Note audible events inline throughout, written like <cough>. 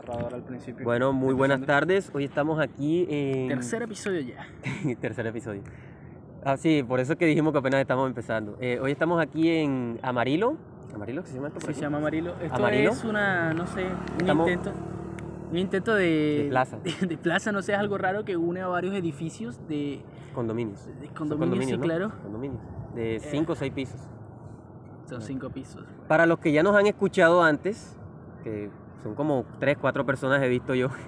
narrador al principio. Bueno, muy buenas tardes. Hoy estamos aquí en... Tercer episodio ya. <laughs> Tercer episodio. Ah, sí, por eso es que dijimos que apenas estamos empezando. Eh, hoy estamos aquí en Amarillo. ¿Amarillo se llama esto? por Sí, se llama Amarillo. Esto ¿Amarillo? es una, no sé, un Estamos- intento. Un intento de... De plaza. De, <laughs> de plaza, no sé, es algo raro que une a varios edificios de, Condominios. de condominios, sí, ¿no? claro. Condominios. De cinco o seis pisos. Son cinco pisos. Para los que ya nos han escuchado antes, que son como tres, cuatro personas he visto yo. <laughs>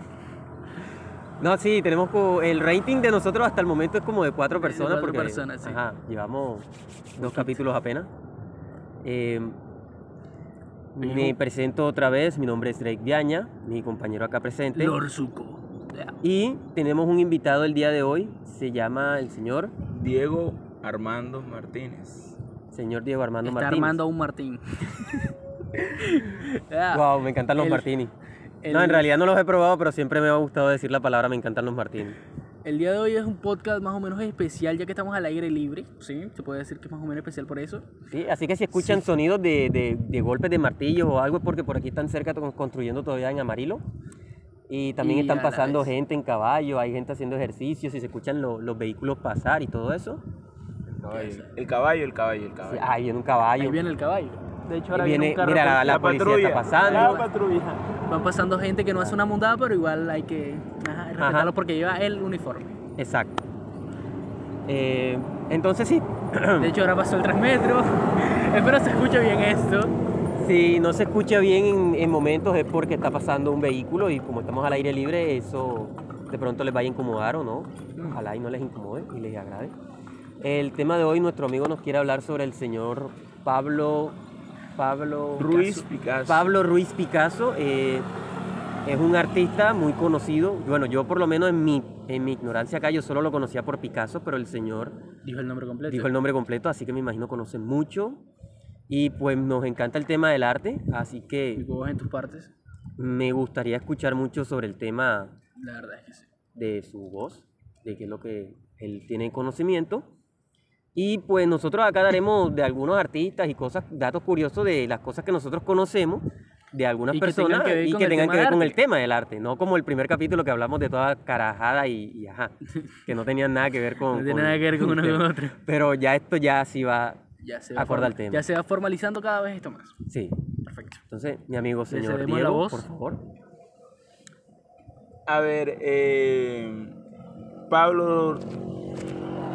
No, sí, tenemos co- el rating de nosotros hasta el momento es como de cuatro De personas cuatro porque personas, sí. ajá, llevamos dos capítulos apenas. Eh, me presento otra vez, mi nombre es Drake Viaña, mi compañero acá presente. Lorzuko. Ya. Y tenemos un invitado el día de hoy, se llama el señor, Diego Armando Martínez. señor Diego Armando Está Martínez. armando a un Martín. <laughs> Wow, me encantan los El- martini. el- No, en realidad no los he probado, pero siempre me ha gustado decir la palabra me encantan los martini. El día de hoy es un podcast más o menos especial, ya que estamos al aire libre. Sí, se puede decir que es más o menos especial por eso. Sí, así que si escuchan sonidos de, de- de golpes de martillos o algo es porque por aquí están cerca construyendo todavía en Amarillo. Y también Y están pasando vez- gente en caballo, hay gente haciendo ejercicios y se escuchan lo- los vehículos pasar y todo eso. El caballo, el caballo, el caballo. El Sí, viene un caballo. Ahí viene el caballo. De hecho, Y ahora viene, viene un carro. mira, la, la policía está pasando. La patrulla. Van pasando gente que no hace una mundada, pero igual hay que ajá, respetarlo Ajá. porque lleva el uniforme. Exacto. Eh, entonces sí, <clears throat> De hecho, ahora pasó el 3 metros. <laughs> Espero se escuche bien esto. si no se escucha bien en, en momentos es porque está pasando un vehículo y como estamos al aire libre, eso de pronto les vaya a incomodar o no. Ojalá y no les incomode y les agrade. El tema de hoy, nuestro amigo nos quiere hablar sobre el señor Pablo... Pablo... Ruiz Picasso. Pablo Ruiz Picasso eh, es un artista muy conocido. Bueno, yo por lo menos en mi, en mi ignorancia acá yo solo lo conocía por Picasso, pero el señor Dijo el nombre completo. dijo el nombre completo, así que me imagino conoce mucho. Y pues nos encanta el tema del arte, así Y que huevos en tus partes. me gustaría escuchar mucho sobre el tema La verdad es que sí. de su voz, de qué es lo que él tiene conocimiento. Y pues nosotros acá daremos de algunos artistas y cosas, datos curiosos de las cosas que nosotros conocemos de algunas Y personas que y que tengan que ver con el tema del arte, no como el primer capítulo que hablamos de toda carajada y, y ajá, <laughs> que no tenían nada que ver con... No tiene nada que ver con uno con otro. Pero ya esto ya sí va Ya se, va al tema. ya se va formalizando cada vez esto más. Sí. Perfecto. Entonces, mi amigo señor cedemos la Diego, voz. por favor. A ver, eh, Pablo,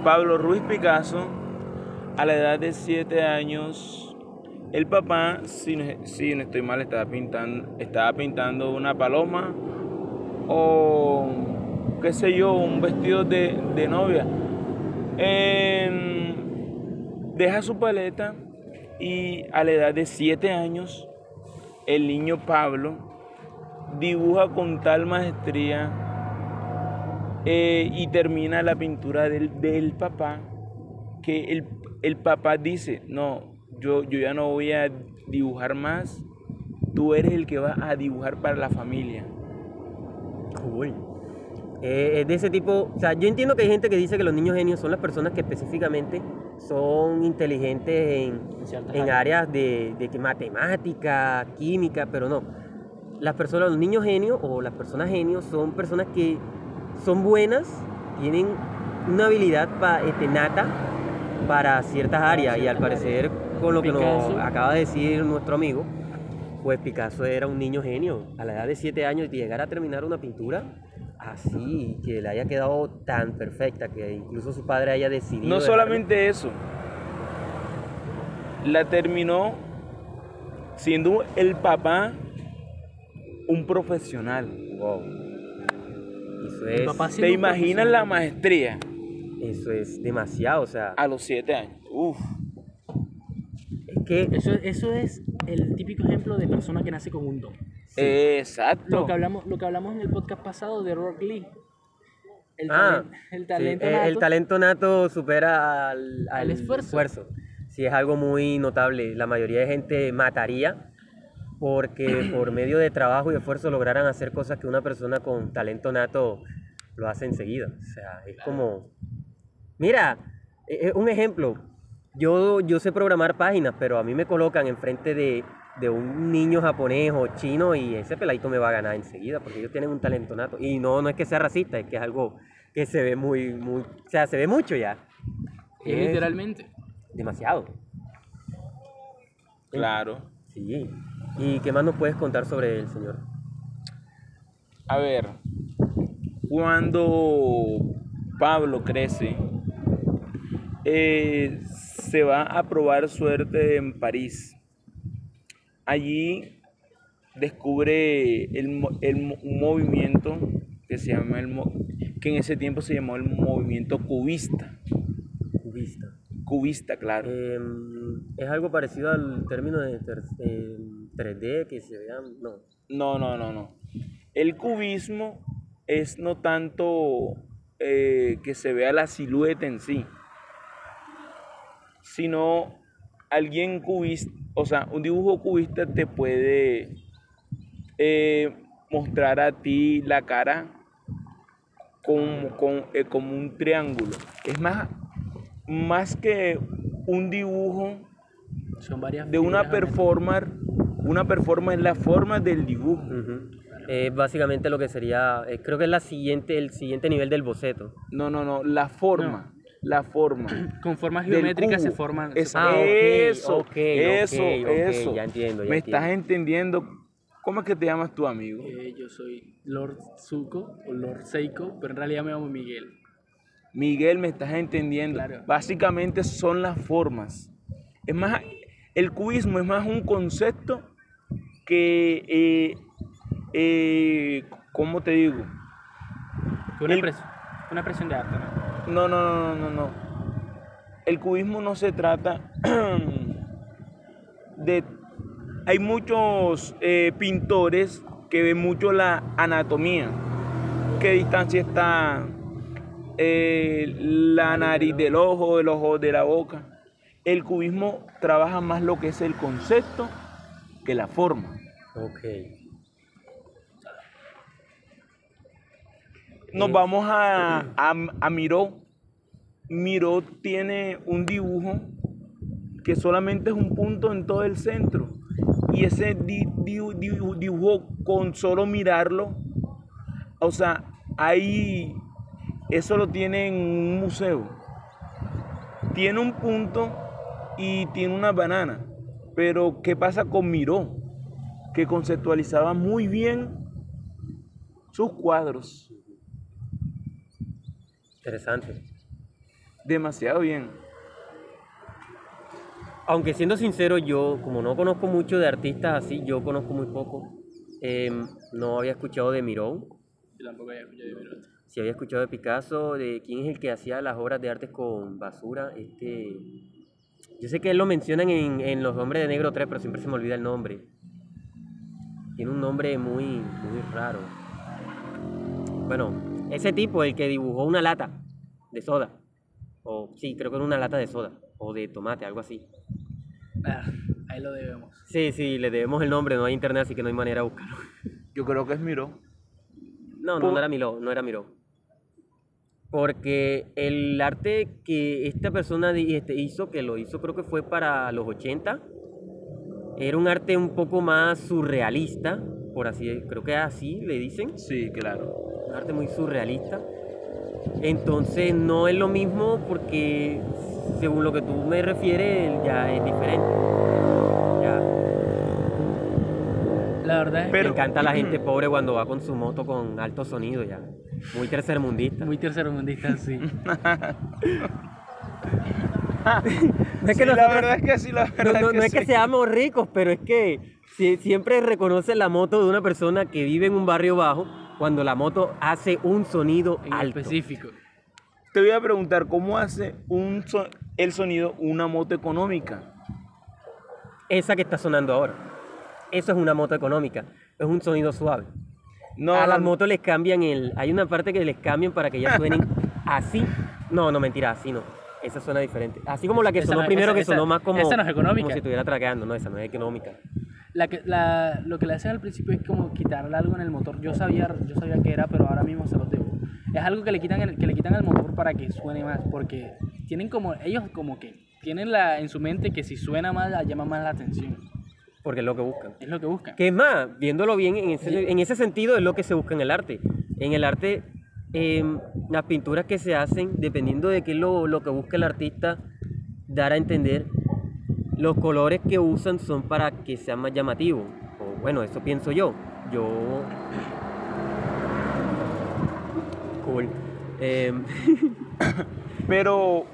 Pablo Ruiz Picasso, a la edad de 7 años, el papá, si no, estoy mal, estaba pintando, estaba pintando una paloma o qué sé yo, un vestido de, de novia. Em, deja su paleta y a la edad de 7 años, el niño Pablo dibuja con tal maestría eh, y termina la pintura del, del papá que el, el papá dice, no, yo, yo ya no voy a dibujar más, tú eres el que va a dibujar para la familia. Uy. Eh, es de ese tipo, o sea, yo entiendo que hay gente que dice que los niños genios son las personas que específicamente son inteligentes en, en áreas. áreas de, de que matemática, química, pero no. Las personas, los niños genios o las personas genios son personas que son buenas, tienen una habilidad pa- este, nata para ciertas áreas y al parecer con lo que nos acaba de decir nuestro amigo, pues Picasso era un niño genio. A la edad de 7 años y llegar a terminar una pintura así, que le haya quedado tan perfecta, que incluso su padre haya decidido... No solamente eso, la terminó siendo el papá un profesional. Wow. Eso es, ¿Te imaginas la maestría eso es demasiado, o sea, a los 7 años? Uf. es que... Eso, eso es el típico ejemplo de persona que nace con un don. Exacto. Lo que hablamos, lo que hablamos en el podcast pasado de Rock Lee. El, Ah, talen- el sí, talento eh, el talento nato supera al, Al esfuerzo. Sí, es algo muy notable. La mayoría de gente mataría porque por medio de trabajo y esfuerzo lograran hacer cosas que una persona con talento nato lo hace enseguida. O sea, es como... Mira, eh, eh, un ejemplo. Yo, yo sé programar páginas, pero a mí me colocan enfrente de de un niño japonés o chino y ese peladito me va a ganar enseguida porque ellos tienen un talento nato. Y no, no es que sea racista, es que es algo que se ve muy, muy, o sea, se ve mucho ya. Es literalmente. Demasiado. Claro. ¿Y qué más nos puedes contar sobre el señor? A ver, cuando Pablo crece, eh, se va a probar suerte en París. Allí descubre el, el un movimiento que se llama el que en ese tiempo se llamó el movimiento cubista. Cubista. Claro. Em, es algo parecido al término de em, 3D que se vean. No. No, no, no, no. El cubismo es no tanto eh, que se vea la silueta en sí, sino alguien cubista, o sea, un dibujo cubista te puede eh, mostrar a ti la cara como, con- eh, como un triángulo. Es más, más que un dibujo Son varias de una performance, una performance es la forma del dibujo. Es básicamente lo que sería, eh, creo que es la siguiente, el siguiente nivel del boceto. No, no, no, la forma, la forma. <clears throat> Con formas geométricas se forman. Es- Ah, eso, ok, ok, eso, eso. ya entiendo, ya Me entiendo. estás entendiendo. ¿Cómo es que te llamas tu amigo? Eh, yo soy Lord Zuko o Lord Seiko, pero en realidad me llamo Miguel. Miguel, me estás entendiendo. Claro. Básicamente son las formas. Es más, el cubismo es más un concepto que, eh, eh, ¿cómo te digo? Que Una, El- una expresión de arte, ¿no? No, no, no, no, no, no. El cubismo no se trata <clears throat> de... Hay muchos eh, pintores que ven mucho la anatomía. ¿Qué distancia está eh, la nariz del ojo, el ojo de la boca? El cubismo trabaja más lo que es el concepto que la forma. Ok. Nos Eh, vamos a, a, a Miró. Miró tiene un dibujo que solamente es un punto en todo el centro. Y ese di- di- di- dibujo con solo mirarlo, o sea, ahí, eso lo tiene en un museo. Tiene un punto y tiene una banana. Pero, ¿qué pasa con Miró? Que conceptualizaba muy bien sus cuadros. Interesante. Demasiado bien. Aunque siendo sincero, yo, como no conozco mucho de artistas así, yo conozco muy poco. em, no había escuchado de Miró, Yo tampoco había escuchado de Miró. Sí había escuchado de Picasso, de quién es el que hacía las obras de arte con basura. Este, yo sé que él lo mencionan en, en Los Hombres de Negro 3, pero siempre se me olvida el nombre. Tiene un nombre muy, muy raro. Bueno, ese tipo, el que dibujó una lata de soda. O sí, creo que era una lata de soda. O de tomate, algo así. Ah, ahí lo debemos. Sí, sí, le debemos el nombre, no hay internet, así que no hay manera de buscarlo. Yo creo que es Miró. No, no, no era Miró, no era Miró. Porque el arte que esta persona este, hizo, que lo hizo creo que fue para los 80, era un arte un poco más surrealista, por así, creo que así le dicen, Sí, claro. un arte muy surrealista. Entonces no es lo mismo porque según lo que tú me refieres ya es diferente. Ya. La verdad es Me Pero- encanta la <clears throat> gente pobre cuando va con su moto con alto sonido ya. Muy tercermundista. muy tercermundista, sí. <laughs> No es Sí, que la nosotros- verdad es que sí, la verdad no- es que no es que sí. seamos ricos, pero es que si- siempre reconoce la moto de una persona que vive en un barrio bajo cuando la moto hace un sonido En alto. específico. Te voy a preguntar, ¿cómo hace un el sonido una moto económica? Esa que está sonando ahora. Eso es una moto económica. Es un sonido suave. No, a las no, motos les cambian el... Hay una parte que les cambian para que ellas suenen <laughs> así. No, no, mentira, así no. Esa suena diferente. Así como la que Esa sonó no- primero, esa- que esa- sonó más como... esa no es económica. Como si estuviera traqueando. No, esa no es económica. La que, la, lo que le hacen al principio es como quitarle algo en el motor. Yo sabía, yo sabía que era, pero ahora mismo se los debo. Es algo que le quitan el- que le quitan al motor para que suene más, porque tienen como ellos como que tienen la en su mente que si suena más llama más la atención. Porque es lo que buscan. Es lo que buscan. Que es más, viéndolo bien, en ese, en ese sentido es lo que se busca en el arte. En el arte, em, las pinturas que se hacen, dependiendo de qué es lo, lo que busca el artista dar a entender, los colores que usan son para que sean más llamativos. O, bueno, eso pienso yo. Yo... <coughs> Cool. Em, <coughs> Pero,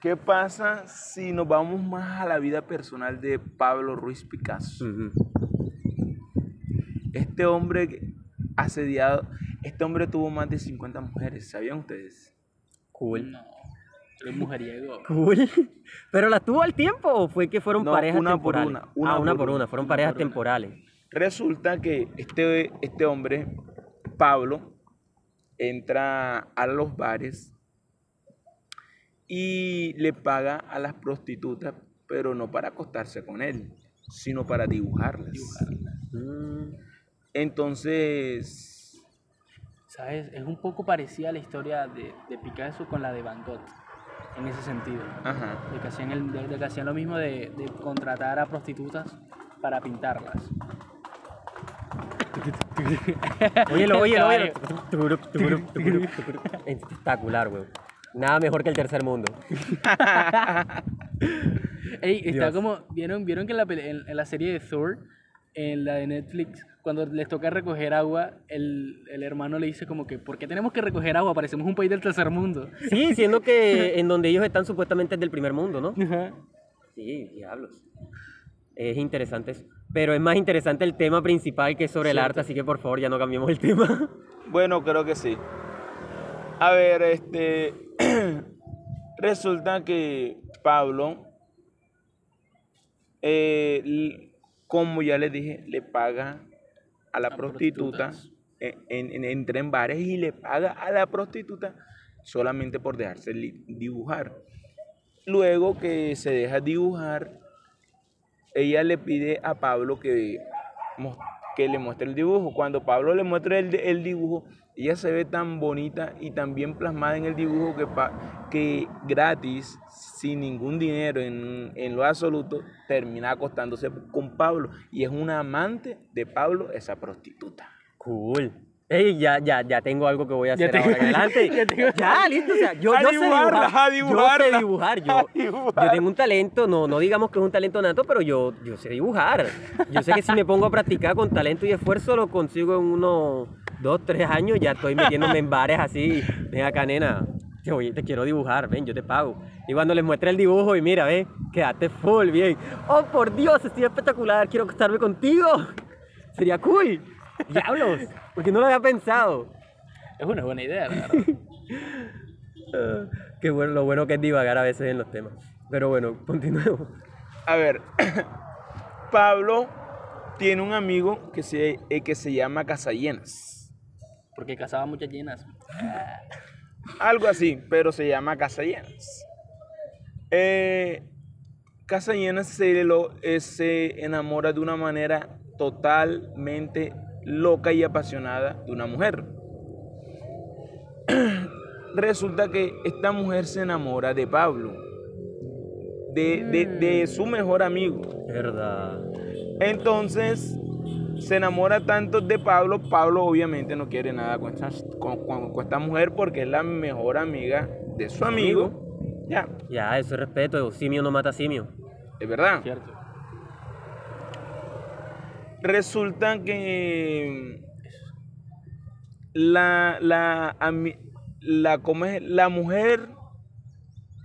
¿qué pasa si nos vamos más a la vida personal de Pablo Ruiz Picasso? Este hombre asediado, este hombre tuvo más de 50 mujeres, ¿sabían ustedes? Cool. No, eres mujeriego. Cool. <laughs> ¿Pero las tuvo al tiempo o fue que fueron No, parejas una por temporales? una, una ah, una por por una, una, fueron una parejas por una. temporales. Resulta que este, este hombre, Pablo, entra a los bares y le paga a las prostitutas, pero no para acostarse con él, sino para dibujarlas. Mm, Entonces, ¿Sabes? Es un poco parecida a la historia de, de Picasso con la de Van Gogh, en ese sentido. ajá. De que hacían, el- de- de que hacían lo mismo de, de contratar a prostitutas para pintarlas. Tucuruc, tucuruc, tucuruc. Espectacular, güey. Nada mejor que el tercer mundo. <laughs> Ey, está Dios. como. ¿Vieron, vieron que en la, en, en la serie de Thor, en la de Netflix, cuando les toca recoger agua, el, el hermano le dice como que, ¿por qué tenemos que recoger agua? Parecemos un país del tercer mundo. <laughs> Sí, siendo que en donde ellos están supuestamente es del primer mundo, ¿no? Ajá. Sí, diablos. Es interesante eso. Pero es más interesante el tema principal que es sobre el arte, así que por favor ya no cambiemos el tema. Bueno, creo que sí. A ver, este. <clears throat> resulta que Pablo, eh, como ya les dije, le paga a la prostituta, prostitutas. en, en- en- entra en bares y le paga a la prostituta solamente por dejarse dibujar. Luego que se deja dibujar, ella le pide a Pablo que, que le muestre el dibujo. Cuando Pablo le muestra el, el dibujo, ella se ve tan bonita y tan bien plasmada en el dibujo que, pa- que gratis, sin ningún dinero en, en lo absoluto, termina acostándose con Pablo. Y es una amante de Pablo, esa prostituta. Cool. Ey, ya, ya, ya tengo algo que voy a Ya hacer tengo- ahora adelante. <laughs> ya tengo- Ya, listo. O sea, yo, A yo sé dibujar. a dibujarla, Yo sé dibujar. Yo, dibujar. yo tengo un talento, no, no digamos que es un talento nato, pero yo, yo sé dibujar. Yo sé que si me pongo a practicar con talento y esfuerzo, lo consigo en unos dos, tres años. Ya estoy metiéndome en bares así. Ven acá, nena. Te, voy- te quiero dibujar, ven, yo te pago. Y cuando les muestre el dibujo y mira, ven, quedaste full, bien. Oh, por Dios, estoy espectacular, quiero acostarme contigo. Sería cool. Diablos, porque no lo había pensado. Es una buena idea, la verdad. <laughs> Qué bueno, lo bueno que es divagar a veces en los temas. Pero bueno, continuemos. A ver, <coughs> Pablo tiene un amigo que se, eh, que se llama Casallenas. Porque cazaba muchas llenas. Algo así, pero se llama Casallenas. Eh, Casallenas se, lo, eh, se enamora de una manera totalmente loca y apasionada de una mujer. <clears throat> Resulta que esta mujer se enamora de Pablo, de, de- de su mejor amigo. Verdad. Entonces se enamora tanto de Pablo. Pablo obviamente no quiere nada con esta, con- con- con esta mujer porque es la mejor amiga de su amigo. Ya, Ya, eso es respeto. Simio no mata simio. es verdad. ¿Cierto? Resulta que la, la, la, ¿cómo es? la mujer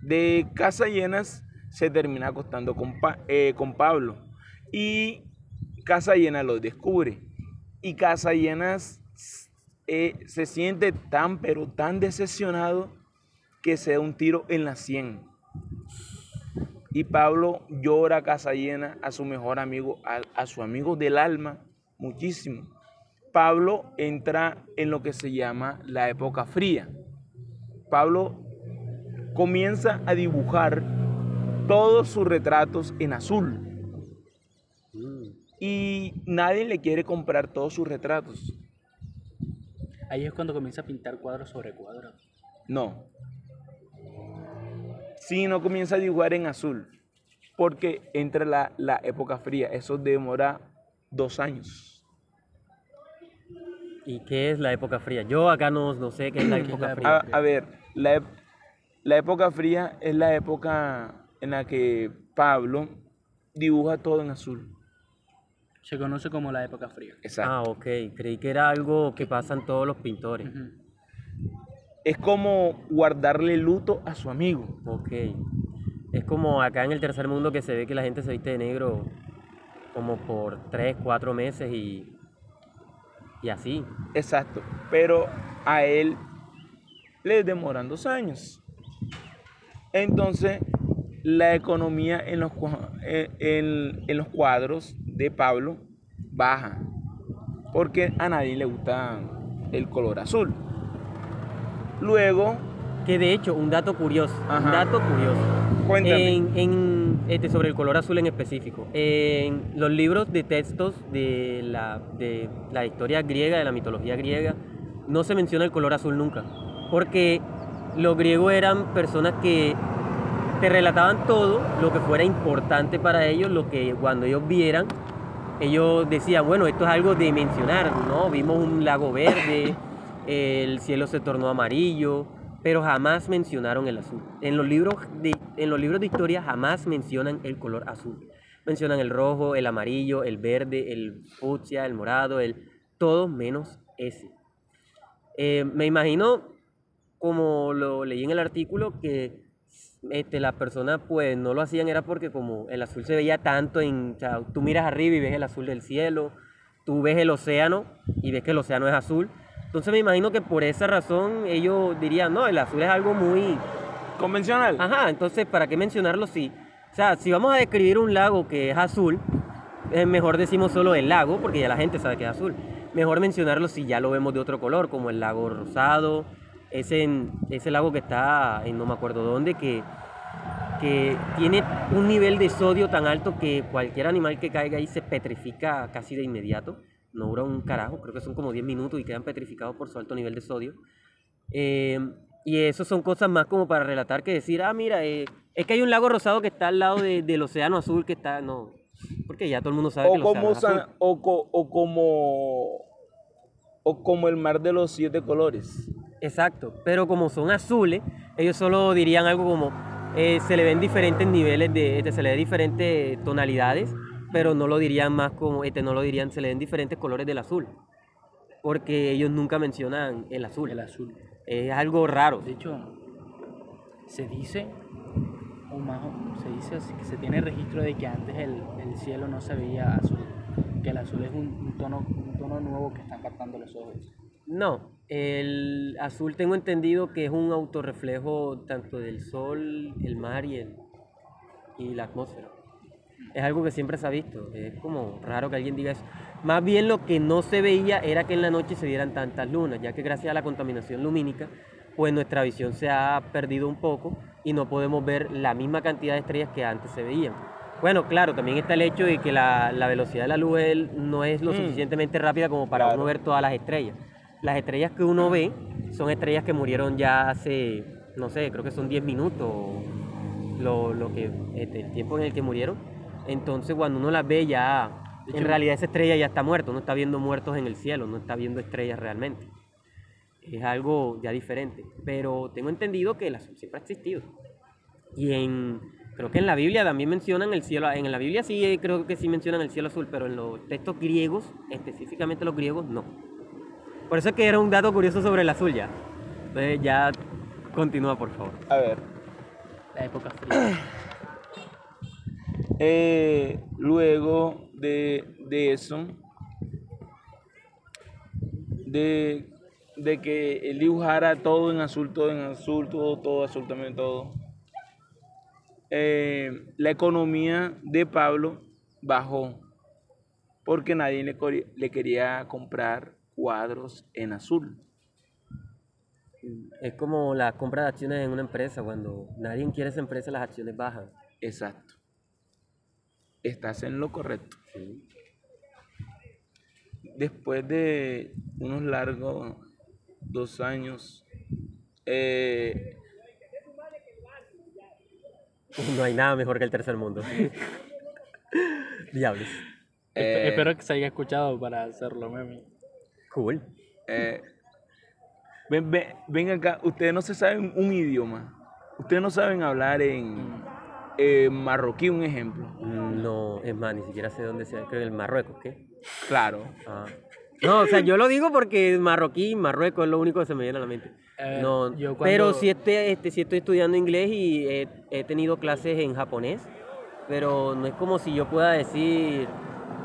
de Casa Llenas se termina acostando con, Pa- eh, con Pablo. Y Casa Llena lo descubre. Y Casa Llenas eh, se siente tan, pero tan decepcionado que se da un tiro en la sien. Y Pablo llora a casa llena a su mejor amigo, a su amigo del alma, muchísimo. Pablo entra en lo que se llama la época fría. Pablo comienza a dibujar todos sus retratos en azul. Y nadie le quiere comprar todos sus retratos. Ahí es cuando comienza a pintar cuadro sobre cuadro. No. Sino comienza a dibujar en azul. porque entra la, la época fría. Eso demora dos años. ¿Y qué es la época fría? Yo acá no, no sé qué es la ¿Qué <clears throat> es época fría. A, a ver, la, la época fría es la época en la que Pablo dibuja todo en azul. Se conoce como la época fría. Exacto. Ah, ok. Creí que era algo que pasan todos los pintores. Es como guardarle luto a su amigo. Ok. Es como acá en el tercer mundo que se ve que la gente se viste de negro como por tres, cuatro meses y, y así. Exacto. Pero a él le demoran dos años. Entonces, la economía en los, en, en- en los cuadros de Pablo baja. Porque a nadie le gusta el color azul. Luego, Que de hecho, un dato curioso, un dato curioso. cuéntame. En, en, este, sobre el color azul en específico. En los libros de textos de la, de la historia griega, de la mitología griega, no se menciona el color azul nunca. Porque los griegos eran personas que te relataban todo lo que fuera importante para ellos, lo que cuando ellos vieran, ellos decían, bueno, esto es algo de mencionar, ¿no? Vimos un lago verde, <laughs> el cielo se tornó amarillo, pero jamás mencionaron el azul. En los libros de, en los libros de historia jamás mencionan el color azul. Mencionan el rojo, el amarillo, el verde, el fucsia, el morado, el todo menos ese. Eh, me imagino, como lo leí en el artículo, que este, las personas pues no lo hacían era porque como el azul se veía tanto en, o sea, tú miras arriba y ves el azul del cielo, tú ves el océano y ves que el océano es azul. Entonces me imagino que por esa razón ellos dirían, no, el azul es algo muy... Convencional. Ajá, entonces ¿para qué mencionarlo si? O sea, si vamos a describir un lago que es azul, eh, mejor decimos solo el lago, porque ya la gente sabe que es azul. Mejor mencionarlo si ya lo vemos de otro color, como el lago rosado, ese, ese lago que está en no me acuerdo dónde, que, que tiene un nivel de sodio tan alto que cualquier animal que caiga ahí se petrifica casi de inmediato. No dura un carajo, creo que son como 10 minutos y quedan petrificados por su alto nivel de sodio. Eh, y eso son cosas más como para relatar que decir, ah, mira, eh, es que hay un lago rosado que está al lado de- del océano azul que está, no, porque ya todo el mundo sabe que O océano azul. Co- o como o como el mar de los siete colores. Exacto, pero como son azules, ellos solo dirían algo como, eh, se le ven diferentes niveles de, este, se le ven diferentes tonalidades, pero no lo dirían más como, este, no lo dirían, se le ven diferentes colores del azul, porque ellos nunca mencionan el azul. El azul. Es algo raro. De hecho, se dice, o más, se dice así, que se tiene registro de que antes el, el cielo no se veía azul, que el azul es un, un tono, un tono nuevo que están captando los ojos. No, el azul tengo entendido que es un autorreflejo tanto del sol, el mar y, el, y la atmósfera. Es algo que siempre se ha visto, es como raro que alguien diga eso. Más bien lo que no se veía era que en la noche se vieran tantas lunas, ya que gracias a la contaminación lumínica, pues nuestra visión se ha perdido un poco y no podemos ver la misma cantidad de estrellas que antes se veían. Bueno, claro, también está el hecho de que la, la velocidad de la luz no es lo Mm. suficientemente rápida como para Claro. uno ver todas las estrellas. Las estrellas que uno ve son estrellas que murieron ya hace, no sé, creo que son 10 minutos, lo, lo que, este, el tiempo en el que murieron. Entonces cuando uno las ve ya, en realidad esa estrella ya está muerta, uno está viendo muertos en el cielo, no está viendo estrellas realmente. Es algo ya diferente. Pero tengo entendido que el azul siempre ha existido. Y en, creo que en la Biblia también mencionan el cielo, en la Biblia sí eh, creo que sí mencionan el cielo azul, pero en los textos griegos, específicamente los griegos, no. Por eso es que era un dato curioso sobre el azul ya. Entonces ya continúa, por favor. A ver, La época fría. <clears throat> eh, luego de, de eso, de, de que él dibujara todo en azul, todo en azul, todo, todo, absolutamente todo, eh, la economía de Pablo bajó porque nadie le quería comprar cuadros en azul. Es como la compra de acciones en una empresa. Cuando nadie quiere esa empresa, las acciones bajan. Exacto. Estás en lo correcto. Después de unos largos dos años, eh, <laughs> No hay nada mejor que el tercer mundo. <laughs> Diablos. Eh, Espero que se haya escuchado para hacerlo, mami. Cool. Eh, ven, ven, ven acá, ustedes no se saben un idioma. Ustedes no saben hablar en eh, marroquí, un ejemplo. No, es más, ni siquiera sé dónde sea. Creo que en Marruecos, ¿qué? Claro. Ah. No, o sea, yo lo digo porque marroquí, Marruecos es lo único que se me viene a la mente. Eh, no, yo cuando- pero sí, este, este, sí estoy estudiando inglés y he, he tenido clases en japonés, pero no es como si yo pueda decir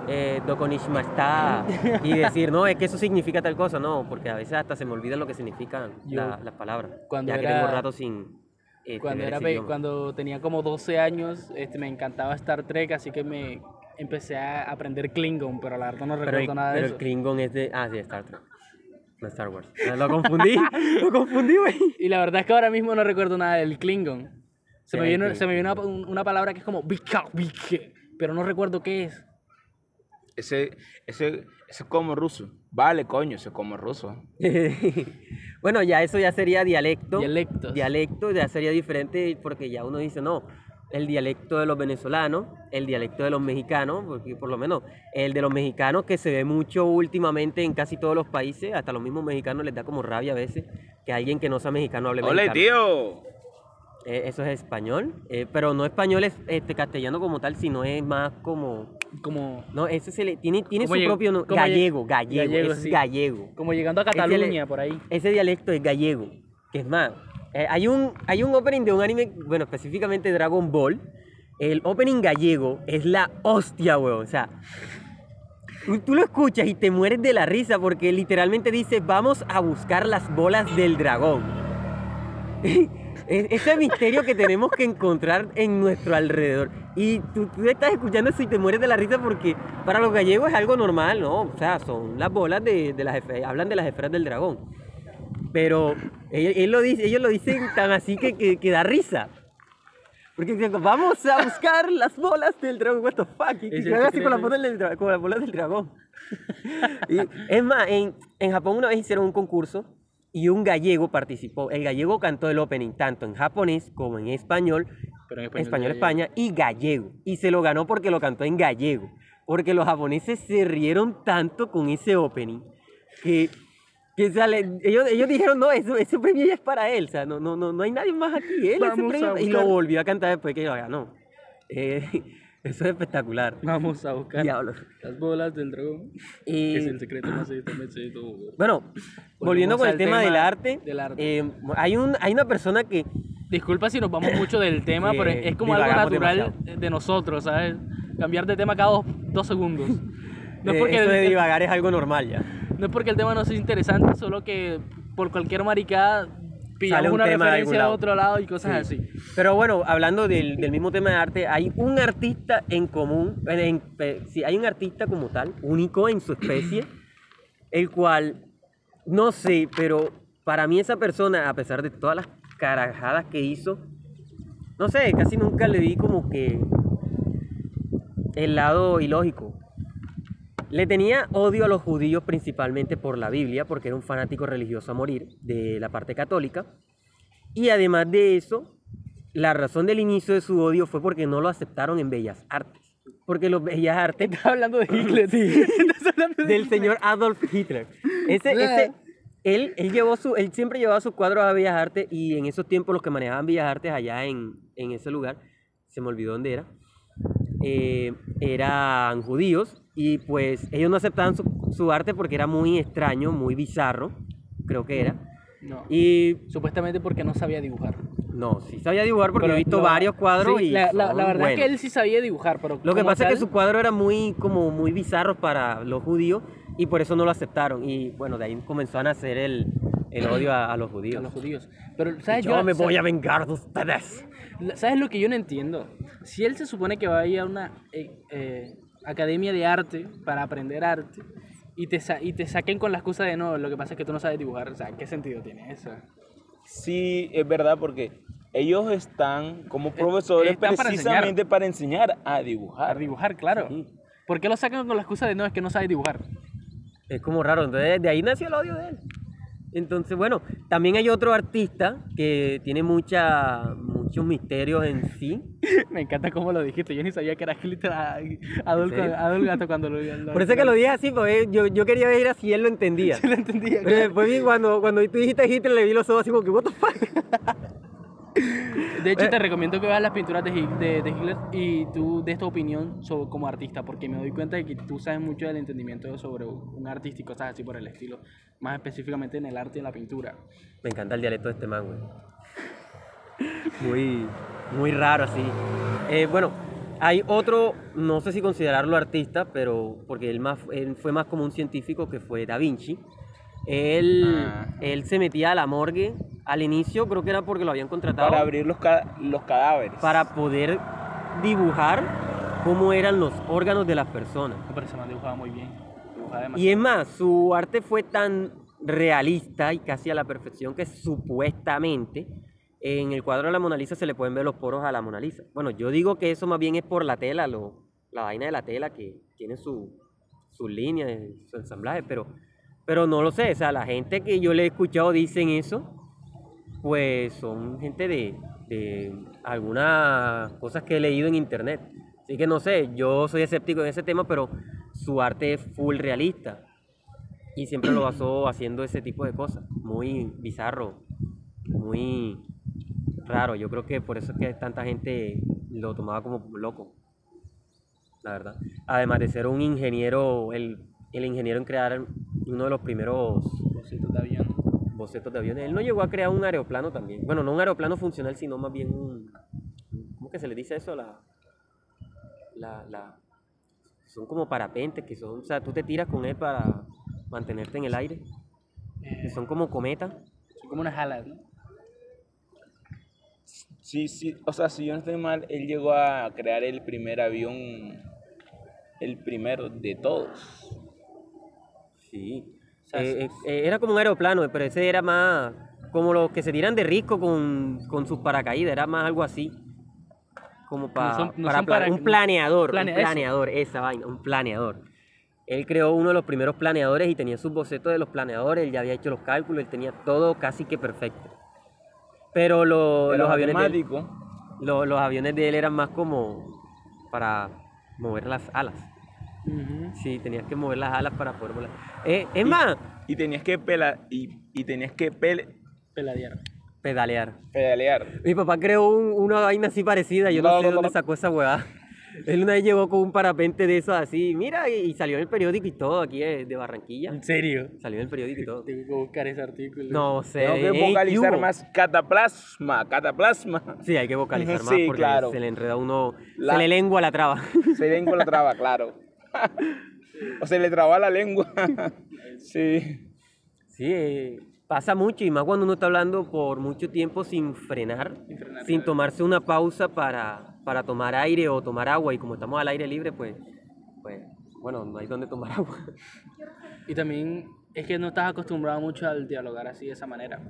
eh, dokonishimashita y decir, no, es que eso significa tal cosa, no, porque a veces hasta se me olvida lo que significan Yo, la- las palabras, cuando ya que era- tengo rato sin eh, Cuando, era cuando tenía como 12 años, este, me encantaba Star Trek, así que me empecé a aprender Klingon, pero la verdad no Pero, recuerdo el, nada de pero eso. el Klingon es de... Ah, sí, Star Trek. No Star Wars. Ah, Lo confundí, <laughs> lo confundí, güey. Y la verdad es que ahora mismo no recuerdo nada del Klingon. Se ¿Qué me viene, se me viene una, una palabra que es como pero no recuerdo qué es. Ese, ese, ese es como ruso. Vale, coño, ese es como ruso. <laughs> bueno, ya eso ya sería dialecto. Dialectos. Dialecto ya sería diferente porque ya uno dice, no, el dialecto de los venezolanos, el dialecto de los mexicanos, porque por lo menos el de los mexicanos que se ve mucho últimamente en casi todos los países, hasta los mismos mexicanos les da como rabia a veces que alguien que no sea mexicano hable ¡Ole, mexicano. tío! Eh, eso es español, eh, pero no español es este, castellano como tal, sino es más como... Como, No, ese se le, tiene, tiene su lleg- propio nombre. Gallego, gallego, Gallego, ese sí. es gallego. como llegando a le- Cataluña, por ahí. Ese dialecto es gallego, que es más, eh, hay, un, hay un opening de un anime, bueno, específicamente Dragon Ball. El opening gallego es la hostia, weón. O sea, tú lo escuchas y te mueres de la risa porque literalmente dice, vamos a buscar las bolas del dragón. <laughs> Es- Ese misterio que tenemos que encontrar en nuestro alrededor. Y tú, tú estás escuchando eso y te mueres de la risa porque para los gallegos es algo normal, ¿no? O sea, son las bolas de, de las esferas, hablan de las esferas del dragón. Pero él, él lo dice, ellos lo dicen tan así que, que, que da risa. Porque dicen, vamos a buscar las bolas del dragón, what the fuck. Y, juegan así con las bolas del, dra- con las bolas del dragón. Y, es más, en, en Japón una vez hicieron un concurso y un gallego participó. El gallego cantó el opening tanto en japonés como en español, Pero en español. España y gallego. Y se lo ganó porque lo cantó en gallego. Porque los japoneses se rieron tanto con ese opening que, que sale- ellos, ellos dijeron, no, eso, ese premio ya es para él. O sea, no, no, no, no hay nadie más aquí. Él, ese premio- y lo volvió a cantar después que lo ganó. Eh, eso es espectacular. Vamos a buscar Diablos. las bolas del dragón. Y- Que es el secreto más secreto. Bueno, volviendo con el al tema, del tema arte, del arte. eh, hay, un, hay una persona que Disculpa si nos vamos mucho del tema, pero es como algo natural demasiado. de nosotros, ¿sabes? Cambiar de tema cada dos, dos segundos. <laughs> No es, eh, porque eso de divagar es algo normal ya. no es porque el tema no sea interesante, solo que por cualquier maricada pillamos un una tema de algún referencia lado. otro lado y cosas Sí. así. Pero bueno, hablando del, del mismo tema de arte, hay un artista en común, en- en- eh, sí, hay un artista como tal, único en su especie, <clears throat> el cual, no sé, pero para mí esa persona, a pesar de todas las carajadas que hizo, no sé, casi nunca le vi como que el lado ilógico. Le tenía odio a los judíos principalmente por la Biblia, porque era un fanático religioso a morir de la parte católica. Y además de eso, la razón del inicio de su odio fue porque no lo aceptaron en Bellas Artes. Porque los Bellas Artes <laughs> Estás hablando de Hitler. <laughs> Estás hablando de del señor Adolf Hitler. Ese, ese, él, él, llevó su, él siempre llevaba sus cuadros a Bellas Artes y en esos tiempos los que manejaban Bellas Artes allá en, en ese lugar, se me olvidó dónde era, eh, eran judíos y pues ellos no aceptaban su, su arte porque era muy extraño, muy bizarro, creo que era. No. Y Supuestamente porque no sabía dibujar. no, sí sabía dibujar porque Pero he visto lo- varios cuadros sí, y la, la- son la verdad es que él sí sabía dibujar, pero Lo que pasa es que su cuadro era muy, como muy bizarro para los judíos y por eso no lo aceptaron. Y bueno, de ahí comenzó a nacer el, el odio a, a los a judíos. los judíos. Pero, ¿sabes? Yo me voy a vengar de ustedes. ¿Sabes lo que yo no entiendo? Si él se supone que va a ir a una eh, eh, academia de arte para aprender arte y te, sa- y te saquen con la excusa de no, lo que pasa es que tú no sabes dibujar, o sea, ¿qué sentido tiene eso? Sí, es verdad, porque ellos están como profesores están para precisamente para enseñar, a dibujar. A dibujar, claro. Sí. ¿Por qué lo sacan con la excusa de no, es que no sabes dibujar? Es como raro. Entonces, de ahí nació el odio de él. Entonces, bueno, también hay otro artista que tiene mucha, mu- muchos misterios en sí. <laughs> Me encanta cómo lo dijiste. Yo ni sabía que era? Adolfo Gato cuando lo, <laughs> lo Por eso es que lo dije así, porque yo, yo quería ver si él lo entendía. <laughs> Sí lo entendía. Pero después vi cuando, cuando tú dijiste Hitler, le vi los ojos así como que, what the fuck. De hecho, Eh. te recomiendo que veas las pinturas de, de, de Hitler y tú des tu opinión sobre, como artista, porque me doy cuenta de que tú sabes mucho del entendimiento sobre un artista y cosas así por el estilo, más específicamente en el arte y en la pintura. Me encanta el dialecto de este man, güey. Muy, muy raro así. Eh, bueno, hay otro, no sé si considerarlo artista, pero porque él, más, él fue más como un científico que fue Da Vinci. Él, Ah. él se metía a la morgue al inicio, creo que era porque lo habían contratado Para abrir los, ca- los cadáveres. para poder dibujar cómo eran los órganos de las personas. Parece que dibujaba muy bien. Dibujaba Y es más, su arte fue tan realista y casi a la perfección que supuestamente en el cuadro de la Mona Lisa se le pueden ver los poros a la Mona Lisa. Bueno, yo digo que eso más bien es por la tela, lo, la vaina de la tela que tiene su, su línea, su ensamblaje, pero, pero no lo sé. O sea, la gente que yo le he escuchado dicen eso, pues son gente de, de algunas cosas que he leído en internet. Así que no sé, yo soy escéptico en ese tema, pero su arte es full realista. Y siempre lo basó haciendo ese tipo de cosas. Muy bizarro, muy raro. Yo creo que por eso es que tanta gente lo tomaba como loco. La verdad. Además de ser un ingeniero, el, el ingeniero en crear uno de los primeros Bocetos de avión. bocetos de aviones. Él no llegó a crear un aeroplano también. Bueno, no un aeroplano funcional, sino más bien un... ¿Cómo que se le dice eso? La... La... la son como parapentes que son... O sea, tú te tiras con él para mantenerte en el aire. Que Eh, son como cometas. son como unas alas, ¿no? Sí, sí, o sea, si yo no estoy mal, él llegó a crear el primer avión, el primero de todos. Sí. sea, Eh, sí. eh, eh, era como un aeroplano, pero ese era más... Como los que se tiran de risco con, con sus paracaídas. Era más algo así. Como pa- son- no para para- un planeador, Planea- un eso. planeador, esa vaina, un planeador. Él creó uno de los primeros planeadores y tenía sus bocetos de los planeadores, él ya había hecho los cálculos, él tenía todo casi que perfecto. Pero lo- los, aviones de él, lo- los aviones de él eran más como para mover las alas. Sí, tenías que mover las alas para poder volar. Eh, es más, Y tenías que pela, y, y tenías que pele- Peladear. pedalear. pedalear. Mi papá creó un- una vaina así parecida, yo no, No, sé no, dónde no. sacó esa hueá. Él una vez llegó con un parapente de esos así, mira, y, salió en el periódico y todo, aquí de, de Barranquilla. ¿En serio? Salió en el periódico y todo. Tengo que buscar ese artículo. No sé. Tengo que ey, ¿qué vocalizar hubo? más cataplasma, cataplasma. Sí, hay que vocalizar <laughs> más Sí, porque claro. se le enreda uno, La- se le lengua la traba. Se le con la traba, claro. <laughs> o se le traba la lengua. <laughs> sí. Sí, pasa mucho y más cuando uno está hablando por mucho tiempo sin frenar, Sin frenar, sin tomarse una pausa para, para tomar aire o tomar agua y como estamos al aire libre, pues, pues bueno, no hay donde tomar <laughs> agua. Y también es que no estás acostumbrado mucho al dialogar así de esa manera.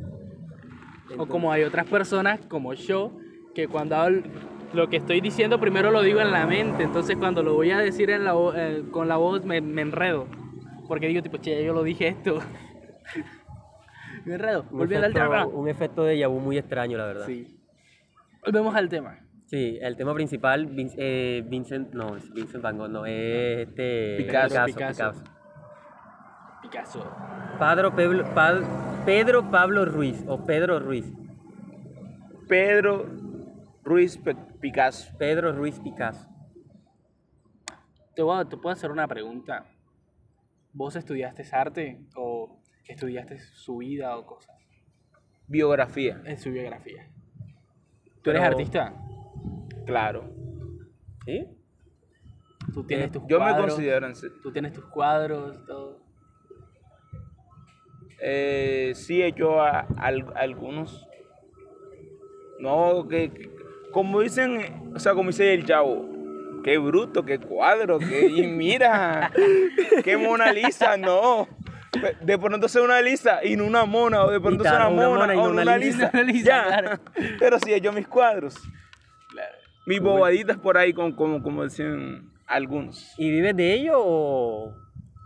O como hay otras personas, como yo, que cuando hablo, lo que estoy diciendo primero lo digo en la mente, entonces cuando lo voy a decir en la vo- eh, con la voz me, me enredo. Porque digo, tipo, che, yo lo dije esto. <laughs> me enredo. Un Volviendo al efecto, tema. un efecto de vu muy extraño, la verdad. Sí. Volvemos al tema. Sí, el tema principal, Vin- eh, Vincent, no, es Vincent Van Gogh, no, es este... Picasso. Picasso. Picasso. Padro Pablo, Pad- Pedro Pablo Ruiz, o Pedro Ruiz, Pedro Ruiz Pe- Picasso. Pedro Ruiz Picasso. Te, voy a- te puedo hacer una pregunta. ¿Vos estudiaste arte o estudiaste su vida o cosas? Biografía, En su biografía. ¿Tú eres artista? Claro. ¿Sí? ¿Tú tienes Eh, tus Yo me cuadros? considero en ¿Tú tienes tus cuadros? Todo? Eh, sí he hecho a- algunos. No, que, que- como dicen, o sea, como dice el chavo, qué bruto, qué cuadro, qué, y mira, <laughs> qué Mona Lisa, no. De pronto sea una Lisa y no una mona, o de pronto sea una una mona, mona y no una <laughs> una Lisa. Ya. claro. Pero sí he hecho mis cuadros. Mis bobaditas por ahí, como, como, como decían algunos. ¿Y vives de ello o,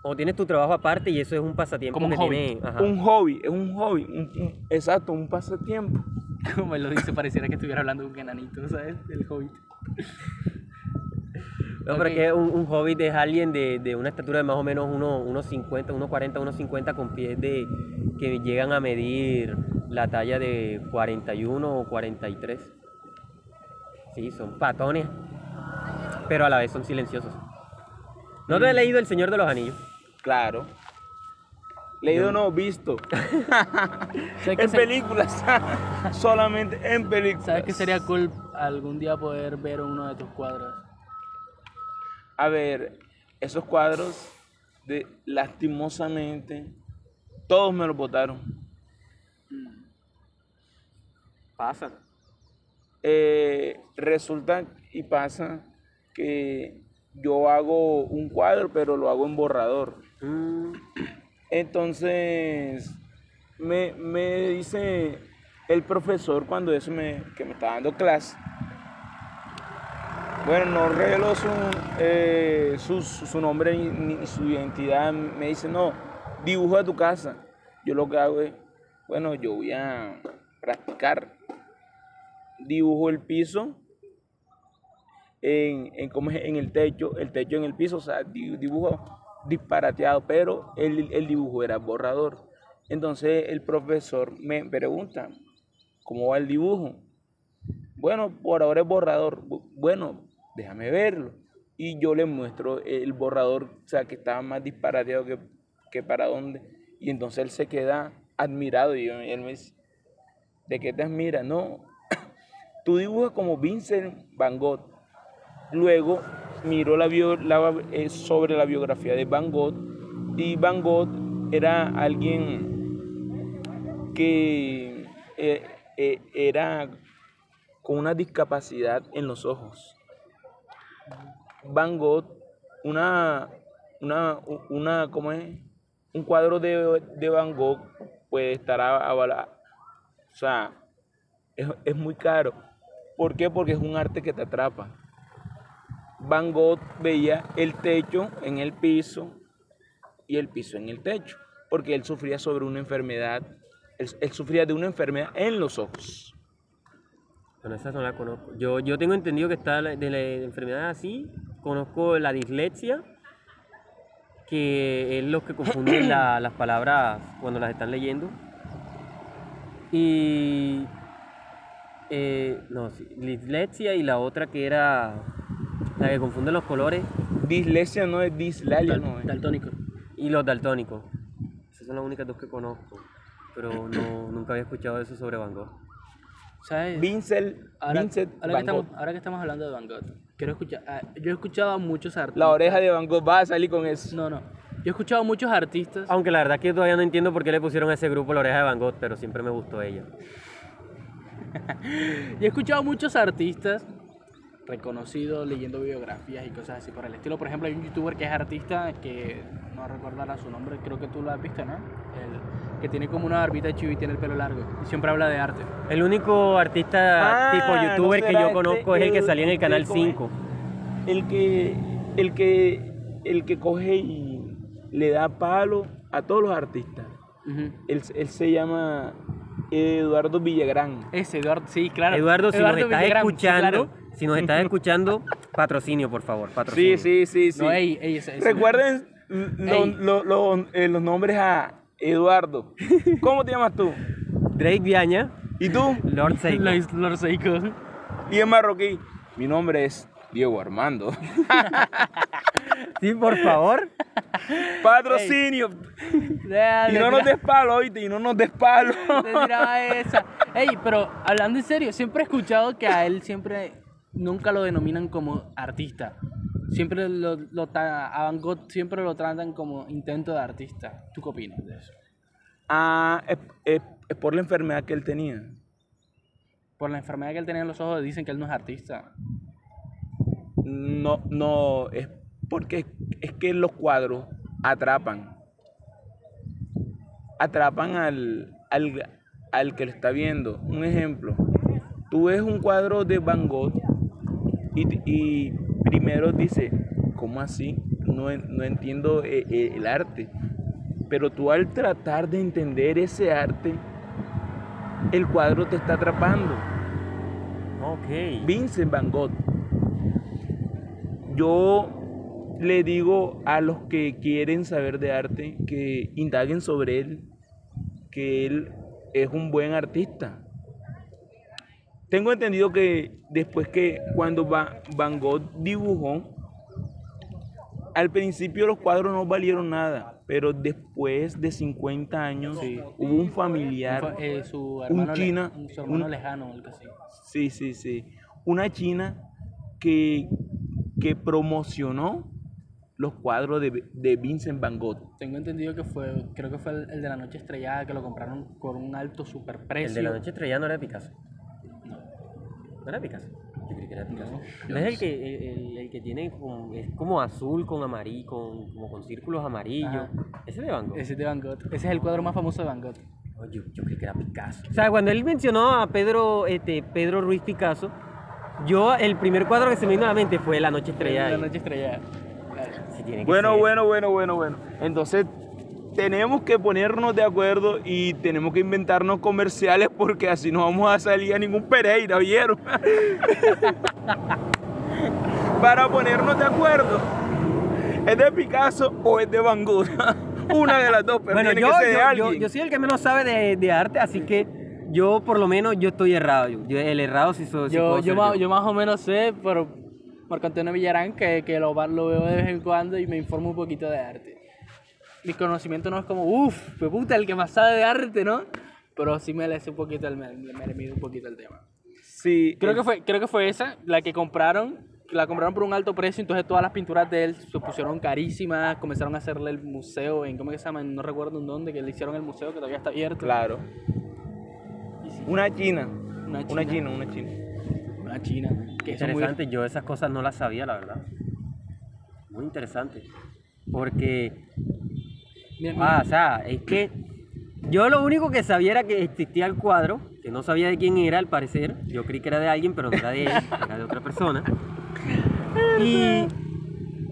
o tienes tu trabajo aparte y eso es un pasatiempo Como un que hobby. tiene? ajá. Un hobby, es un hobby, un- un- exacto, un pasatiempo. <laughs> Como él lo dice, pareciera que estuviera hablando de un enanito, ¿sabes? Del hobbit. <laughs> No, pero es que un, un hobbit es alguien de, de una estatura de más o menos unos unos 50, unos 40, unos 50 con pies de que llegan a medir la talla de 41 o 43. Sí, son patones, pero a la vez son silenciosos. ¿No te he leído El Señor de los Anillos? Claro. Leído no, visto. <laughs> ¿Sabes qué En se- películas. <laughs> Solamente en películas. ¿Sabes que sería cool algún día poder ver uno de tus cuadros? A ver, esos cuadros, de, lastimosamente, todos me los botaron. Pasa. Eh, resulta y pasa que yo hago un cuadro, pero lo hago en borrador. Mm, Entonces, me, me dice el profesor cuando eso me, que me está dando clase. Bueno, no reveló su, eh, su, nombre ni, su identidad. Me dice, no, dibuja tu casa. Yo lo que hago es, bueno, yo voy a practicar. Dibujo el piso en, en, en el techo, el techo en el piso, o sea, di- dibujo disparateado, pero el, el dibujo era borrador. Entonces el profesor me pregunta, ¿cómo va el dibujo? Bueno, por ahora es borrador. Bu- Bueno, déjame verlo. Y yo le muestro el borrador, o sea, que estaba más disparateado que, que para dónde. Y entonces él se queda admirado y él me dice, ¿de qué te admira? No, tú dibujas como Vincent Van Gogh. Luego miró la bio- la- eh, sobre la biografía de Van Gogh y Van Gogh era alguien que eh, eh, era con una discapacidad en los ojos. Van Gogh, una, una, una, ¿cómo es? Un cuadro de, de Van Gogh puede estar avalado, o sea, es, es muy caro. ¿Por qué? Porque es un arte que te atrapa. Van Gogh veía el techo en el piso y el piso en el techo, porque él sufría sobre una enfermedad, él, sufría de una enfermedad en los ojos. Bueno, esa no la conozco. Yo, yo tengo entendido que está de la enfermedad así. Conozco la dislexia, que es los que confunden la- las palabras cuando las están leyendo. Y. eh, no, sí, dislexia y la otra que era la que confunde los colores Dislexia no es dislalia, Dal- no es. Daltónico. y los daltónicos. Esas son las únicas dos que conozco. Pero no, nunca había escuchado eso sobre Van Gogh. ¿Sabes? Vincent, Ahora, Vincent ahora que estamos, Gogh. ahora que estamos hablando de Van Gogh, quiero escuchar. ah, yo he escuchado a muchos artistas. La oreja de Van Gogh va a salir con eso. No, no. Yo he escuchado a muchos artistas. Aunque la verdad que yo todavía no entiendo por qué le pusieron a ese grupo la oreja de Van Gogh, pero siempre me gustó ella. <laughs> Yo he escuchado a muchos artistas reconocidos leyendo biografías y cosas así por el estilo. Por ejemplo, hay un youtuber que es artista que no recordará su nombre, creo que tú lo has visto, ¿no? El que tiene como una barbita de chivo y tiene el pelo largo y siempre habla de arte. El único artista Ah, tipo ¿no youtuber que será yo este conozco es el que el- salía en el canal cómo es? 5. El que, el que, el que coge y le da palo a todos los artistas. Ujú. Él, él se llama Eduardo Villagrán. Ese, Eduardo, sí, claro. Eduardo, si nos estás Villagrán, sí, escuchando, claro. si nos estás escuchando, <laughs> patrocinio, por favor, patrocinio. Sí, sí, sí, sí. No, ey, ey, ese- ese- Recuerden lo- Ey. lo- lo- eh, los nombres a Eduardo. ¿Cómo te llamas tú? Drake Viaña, ¿Y tú? Lord <laughs> Seiko. Lord Seiko. Y en marroquí. Mi nombre es Diego Armando. <laughs> Sí, por favor. <laughs> Patrocinio. Y no nos des palo, oíste, y no nos des palo. <laughs> Esa. Ey, pero hablando en serio, siempre he escuchado que a él siempre nunca lo denominan como artista. Siempre lo, lo ta- a Van Gogh siempre lo tratan como intento de artista. ¿Tú qué opinas de eso? Ah, es, es- es por la enfermedad que él tenía. Por la enfermedad que él tenía en los ojos dicen que él no es artista. No, no, es porque es que los cuadros atrapan. Atrapan al, al, al que lo está viendo. Un ejemplo, tú ves un cuadro de Van Gogh y, y primero dice, ¿cómo así? No, no entiendo eh, eh, el arte. Pero tú al tratar de entender ese arte, el cuadro te está atrapando. Ok. Vincent Van Gogh. Yo le digo a los que quieren saber de arte que indaguen sobre él, que él es un buen artista. Tengo entendido que después que cuando Va- Van Gogh dibujó, al principio los cuadros no valieron nada, pero después de 50 años Sí. hubo un Un familiar fa- eh, su hermano, le- china, un- su hermano un- lejano, algo así. Sí, sí, sí. Una china que, que promocionó los cuadros de, de Vincent Van Gogh. Tengo entendido que fue, creo que fue el, el de la noche estrellada, que lo compraron con un alto superprecio. El de la noche estrellada no era de Picasso. ¿No era de Picasso? Yo creí que era de Picasso. No, ¿No es el que, el, el- que tiene como, es como azul con amarillo, con, como con círculos amarillos? Ese es de Van Gogh. Ese es de Van Gogh. Ese es el cuadro más famoso de Van Gogh. Yo, yo creí que era Picasso. O sea, cuando él mencionó a Pedro, este, Pedro Ruiz Picasso, yo el primer cuadro que se me vino a la mente fue La Noche Estrellada. La noche estrellada. Tiene que Bueno, bueno, bueno, bueno, bueno. Entonces tenemos que ponernos de acuerdo y tenemos que inventarnos comerciales porque así no vamos a salir a ningún Pereira, ¿vieron? <laughs> Para ponernos de acuerdo. ¿Es de Picasso o es de Van Gogh? <laughs> Una de las dos, pero Bueno, tiene yo, que ser de yo, yo, alguien. yo soy el que menos sabe de, de arte, así que yo por lo menos yo estoy errado. Yo, el errado sí soy sí Yo, yo, más, yo más o menos sé por Marco Antonio Villarán que, que lo, lo veo de vez en cuando y me informo un poquito de arte. Mi conocimiento no es como, uff, puta, el que más sabe de arte, ¿no? Pero sí me le sé un poquito, el- me, me un poquito el tema. Sí, Creo eh, que fue, creo que fue esa, la que compraron, la compraron por un alto precio, entonces todas las pinturas de él se pusieron carísimas, comenzaron a hacerle el museo, en cómo que se llama, no recuerdo en dónde, que le hicieron el museo que todavía está abierto. Claro. Sí, Una china. Una Una china. china, una china. Una china. Que muy- Interesante, yo esas cosas no las sabía, la verdad. Muy interesante. Porque, Mira, mira, ah, o sea, es que yo lo único que sabía era que existía el cuadro, que no sabía de quién era al parecer. Yo creí que era de alguien, pero no era de él, <laughs> era de otra persona. <laughs> Y,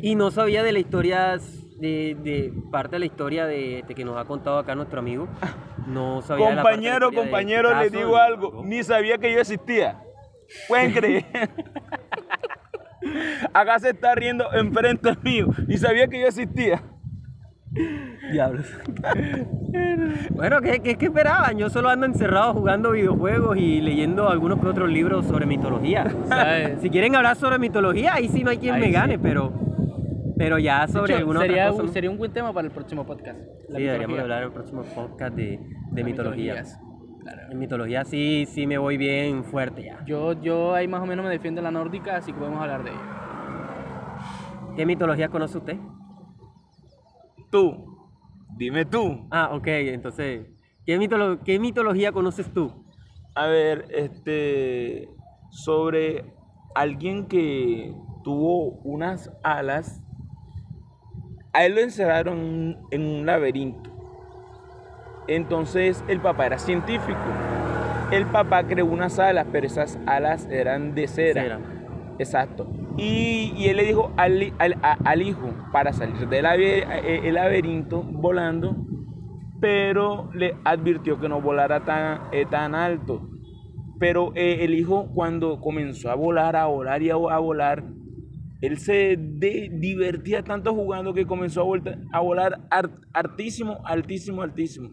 y no sabía de la historia, de, de parte de la historia de, de que nos ha contado acá nuestro amigo. No sabía de la parte de la Compañero, compañero, les Picasso, digo algo. Ni sabía que yo existía. Pueden <laughs> creer. Acá se está riendo enfrente mío. Ni sabía que yo existía. Diablos. bueno, ¿qué, qué, qué esperaban? Yo solo ando encerrado jugando videojuegos y leyendo algunos que otros libros sobre mitología. ¿sabes? Si quieren hablar sobre mitología, ahí sí no hay quien Ahí me sí. gane, pero, pero ya sobre hecho, alguna sería, otra cosa. un, ¿no? sería un buen tema para el próximo podcast. sí, deberíamos hablar en el próximo podcast de, de mitología. mitologías. Claro. En mitología sí, sí me voy bien fuerte ya. Yo, yo ahí más o menos me defiendo la nórdica, así que podemos hablar de ella. ¿Qué mitología conoce usted? Tú. Dime tú. Ah, ok, entonces, ¿qué, mitolo- qué mitología conoces tú? A ver, este. Sobre alguien que tuvo unas alas. A él lo encerraron en un laberinto. Entonces el papá era científico. El papá creó unas alas, pero esas alas eran de cera. Cera. Exacto. Y, y él le dijo al, hijo para salir del eh, el laberinto volando, pero le advirtió que no volara tan, eh, tan alto. Pero eh, el hijo cuando comenzó a volar, a volar y a, a volar, él se de- divertía tanto jugando que comenzó a, volta- a volar ar- altísimo, altísimo, altísimo.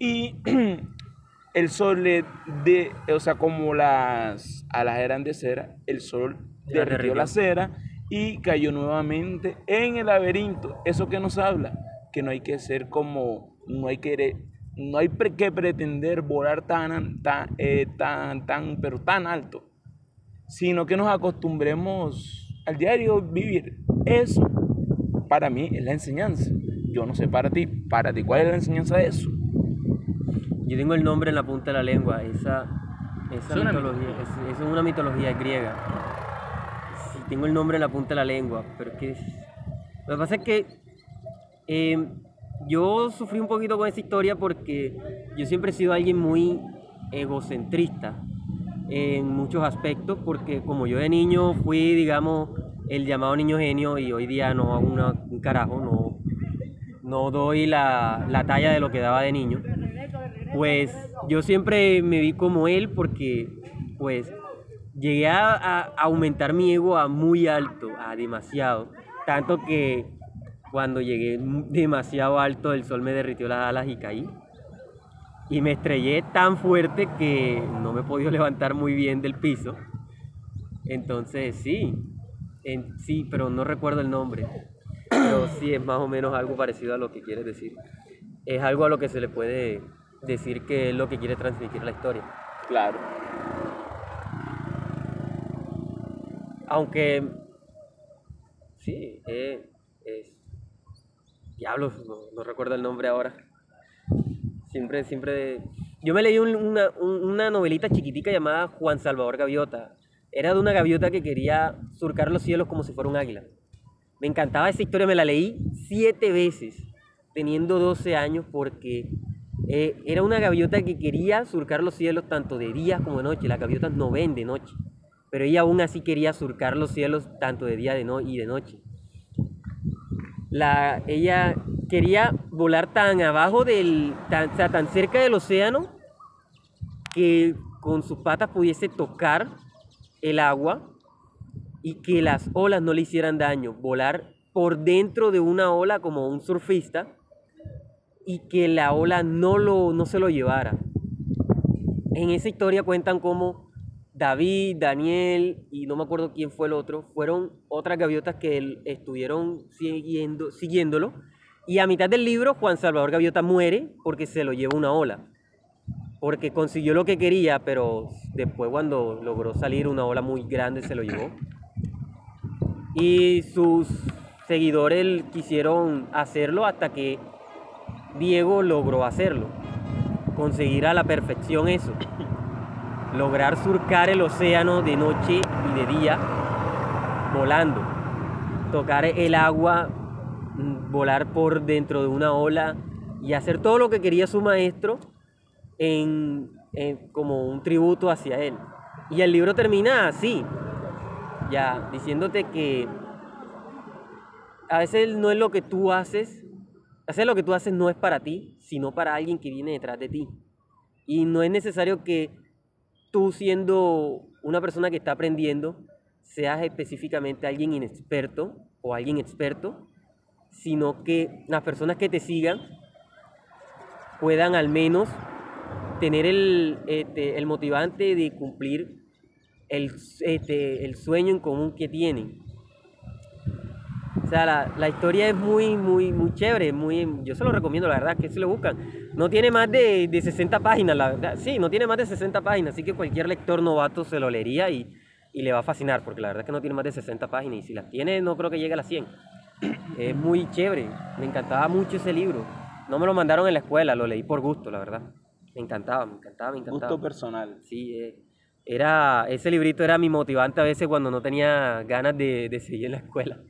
Y <clears throat> el sol le de, o sea, como las alas eran de cera, el sol derritió derritió. la cera y cayó nuevamente en el laberinto. Eso que nos habla, que no hay que ser como, no hay que, no hay que pretender volar tan, tan, eh, tan, tan, pero tan alto, sino que nos acostumbremos al diario vivir. Eso para mí es la enseñanza. Yo no sé para ti, para ti, ¿cuál es la enseñanza de eso? Yo tengo el nombre en la punta de la lengua. Esa, esa Es una mitología, es, es una mitología griega. Sí, tengo el nombre en la punta de la lengua, pero es que... Lo que pasa es que eh, yo sufrí un poquito con esa historia porque yo siempre he sido alguien muy egocentrista en muchos aspectos, porque como yo de niño fui, digamos, el llamado niño genio y hoy día no hago una- un carajo, no, no doy la, la talla de lo que daba de niño. Pues yo siempre me vi como él porque pues llegué a, aumentar mi ego a muy alto, a demasiado. Tanto que cuando llegué demasiado alto el sol me derritió las alas y caí. Y me estrellé tan fuerte que no me he podido <laughs> levantar muy bien del piso. Entonces sí, sí, pero no recuerdo el nombre. Pero sí es más o menos algo parecido a lo que quieres decir. Es algo a lo que se le puede decir que es lo que quiere transmitir la historia. Claro. Aunque sí, eh, es diablos, no, no recuerdo el nombre ahora. Siempre, siempre. Yo me leí un- una, un- una novelita chiquitica llamada Juan Salvador Gaviota. Era de una gaviota que quería surcar los cielos como si fuera un águila. Me encantaba esa historia, me la leí siete veces, teniendo 12 años, porque eh, era una gaviota que quería surcar los cielos tanto de día como de noche. Las gaviotas no ven de noche, pero ella aún así quería surcar los cielos tanto de día de no y de noche. La, ella quería volar tan abajo del, tan, o sea, tan cerca del océano que con sus patas pudiese tocar el agua y que las olas no le hicieran daño, volar por dentro de una ola como un surfista y que la ola no, lo, no se lo llevara. En esa historia cuentan cómo David, Daniel y no me acuerdo quién fue el otro, fueron otras gaviotas que estuvieron siguiendo, siguiéndolo y a mitad del libro Juan Salvador Gaviota muere porque se lo lleva una ola. Porque consiguió lo que quería, pero después cuando logró salir una ola muy grande se lo llevó. Y sus seguidores quisieron hacerlo hasta que Diego logró hacerlo. Conseguir a la perfección eso. Lograr surcar el océano de noche y de día volando. Tocar el agua, mm, volar por dentro de una ola y hacer todo lo que quería su maestro en, en- como un tributo hacia él. Y el libro termina así, ya diciéndote que a veces no es lo que tú haces, veces lo que tú haces no es para ti, sino para alguien que viene detrás de ti. Y no es necesario que tú siendo una persona que está aprendiendo, seas específicamente alguien inexperto o alguien experto, sino que las personas que te sigan puedan al menos tener el, este, el motivante de cumplir el, este, el sueño en común que tienen. O sea, la, la historia es muy, muy, muy chévere, muy, yo se lo recomiendo, la verdad, que se lo buscan. No tiene más de, de 60 páginas, la verdad. Sí, no tiene más de 60 páginas, así que cualquier lector novato se lo leería y, y le va a fascinar, porque la verdad es que no tiene más de 60 páginas y si las tiene no creo que llegue a las 100. <clears throat> Es muy chévere, me encantaba mucho ese libro. No me lo mandaron en la escuela, lo leí por gusto, la verdad. Me encantaba, me encantaba, me encantaba. Gusto personal. Sí, eh, era, ese librito era mi motivante a veces cuando no tenía ganas de, de seguir en la escuela.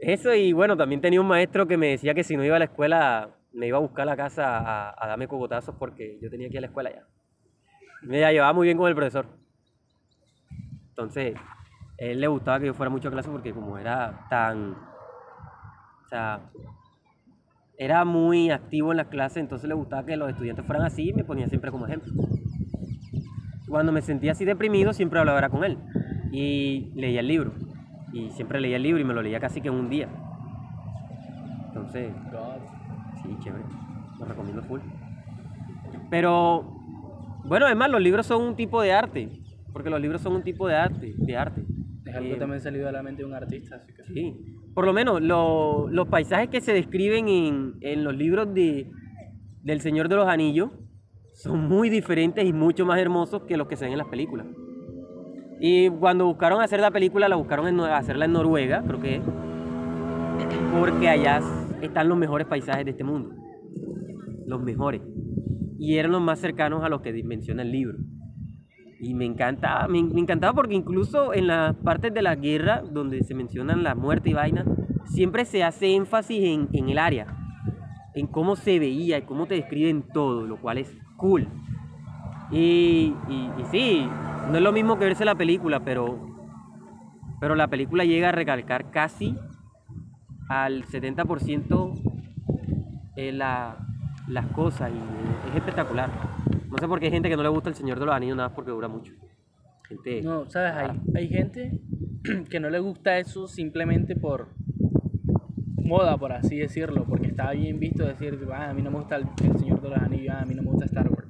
Eso y bueno, también tenía un maestro que me decía que si no iba a la escuela me iba a buscar a la casa a, darme cogotazos porque yo tenía que ir a la escuela ya. Me llevaba muy bien con el profesor. Entonces, a él le gustaba que yo fuera mucho a clase porque como era tan... O sea, era muy activo en las clases, entonces le gustaba que los estudiantes fueran así y me ponía siempre como ejemplo. Cuando me sentía así deprimido, siempre hablaba con él y leía el libro. Y siempre leía el libro y me lo leía casi que en un día. Entonces, sí, chévere. Lo recomiendo full. Pero, bueno, además los libros son un tipo de arte. Porque los libros son un tipo de arte. De arte. Es algo Eh, también salido de la mente de un artista, así que Sí, por lo menos lo- los paisajes que se describen en, en los libros de, del Señor de los Anillos son muy diferentes y mucho más hermosos que los que se ven en las películas. Y cuando buscaron hacer la película, la buscaron hacerla en Noruega, creo que es, porque allá están los mejores paisajes de este mundo. Los mejores. Y eran los más cercanos a los que menciona el libro. Y me encantaba, me, me encantaba porque incluso en las partes de la guerra donde se mencionan la muerte y vaina, siempre se hace énfasis en, el área, en cómo se veía y cómo te describen todo, lo cual es cool. Y sí, no es lo mismo que verse la película, pero, pero la película llega a recalcar casi al 70% eh, la, las cosas y es espectacular. No sé por qué hay gente que no le gusta el Señor de los Anillos nada más porque dura mucho. Gente, No, ¿sabes? Hay, hay gente <clears throat> que no le gusta eso simplemente por moda, por así decirlo, porque está bien visto decir, "Ah, a mí no me gusta el, el Señor de los Anillos, ah, a mí no me gusta Star Wars.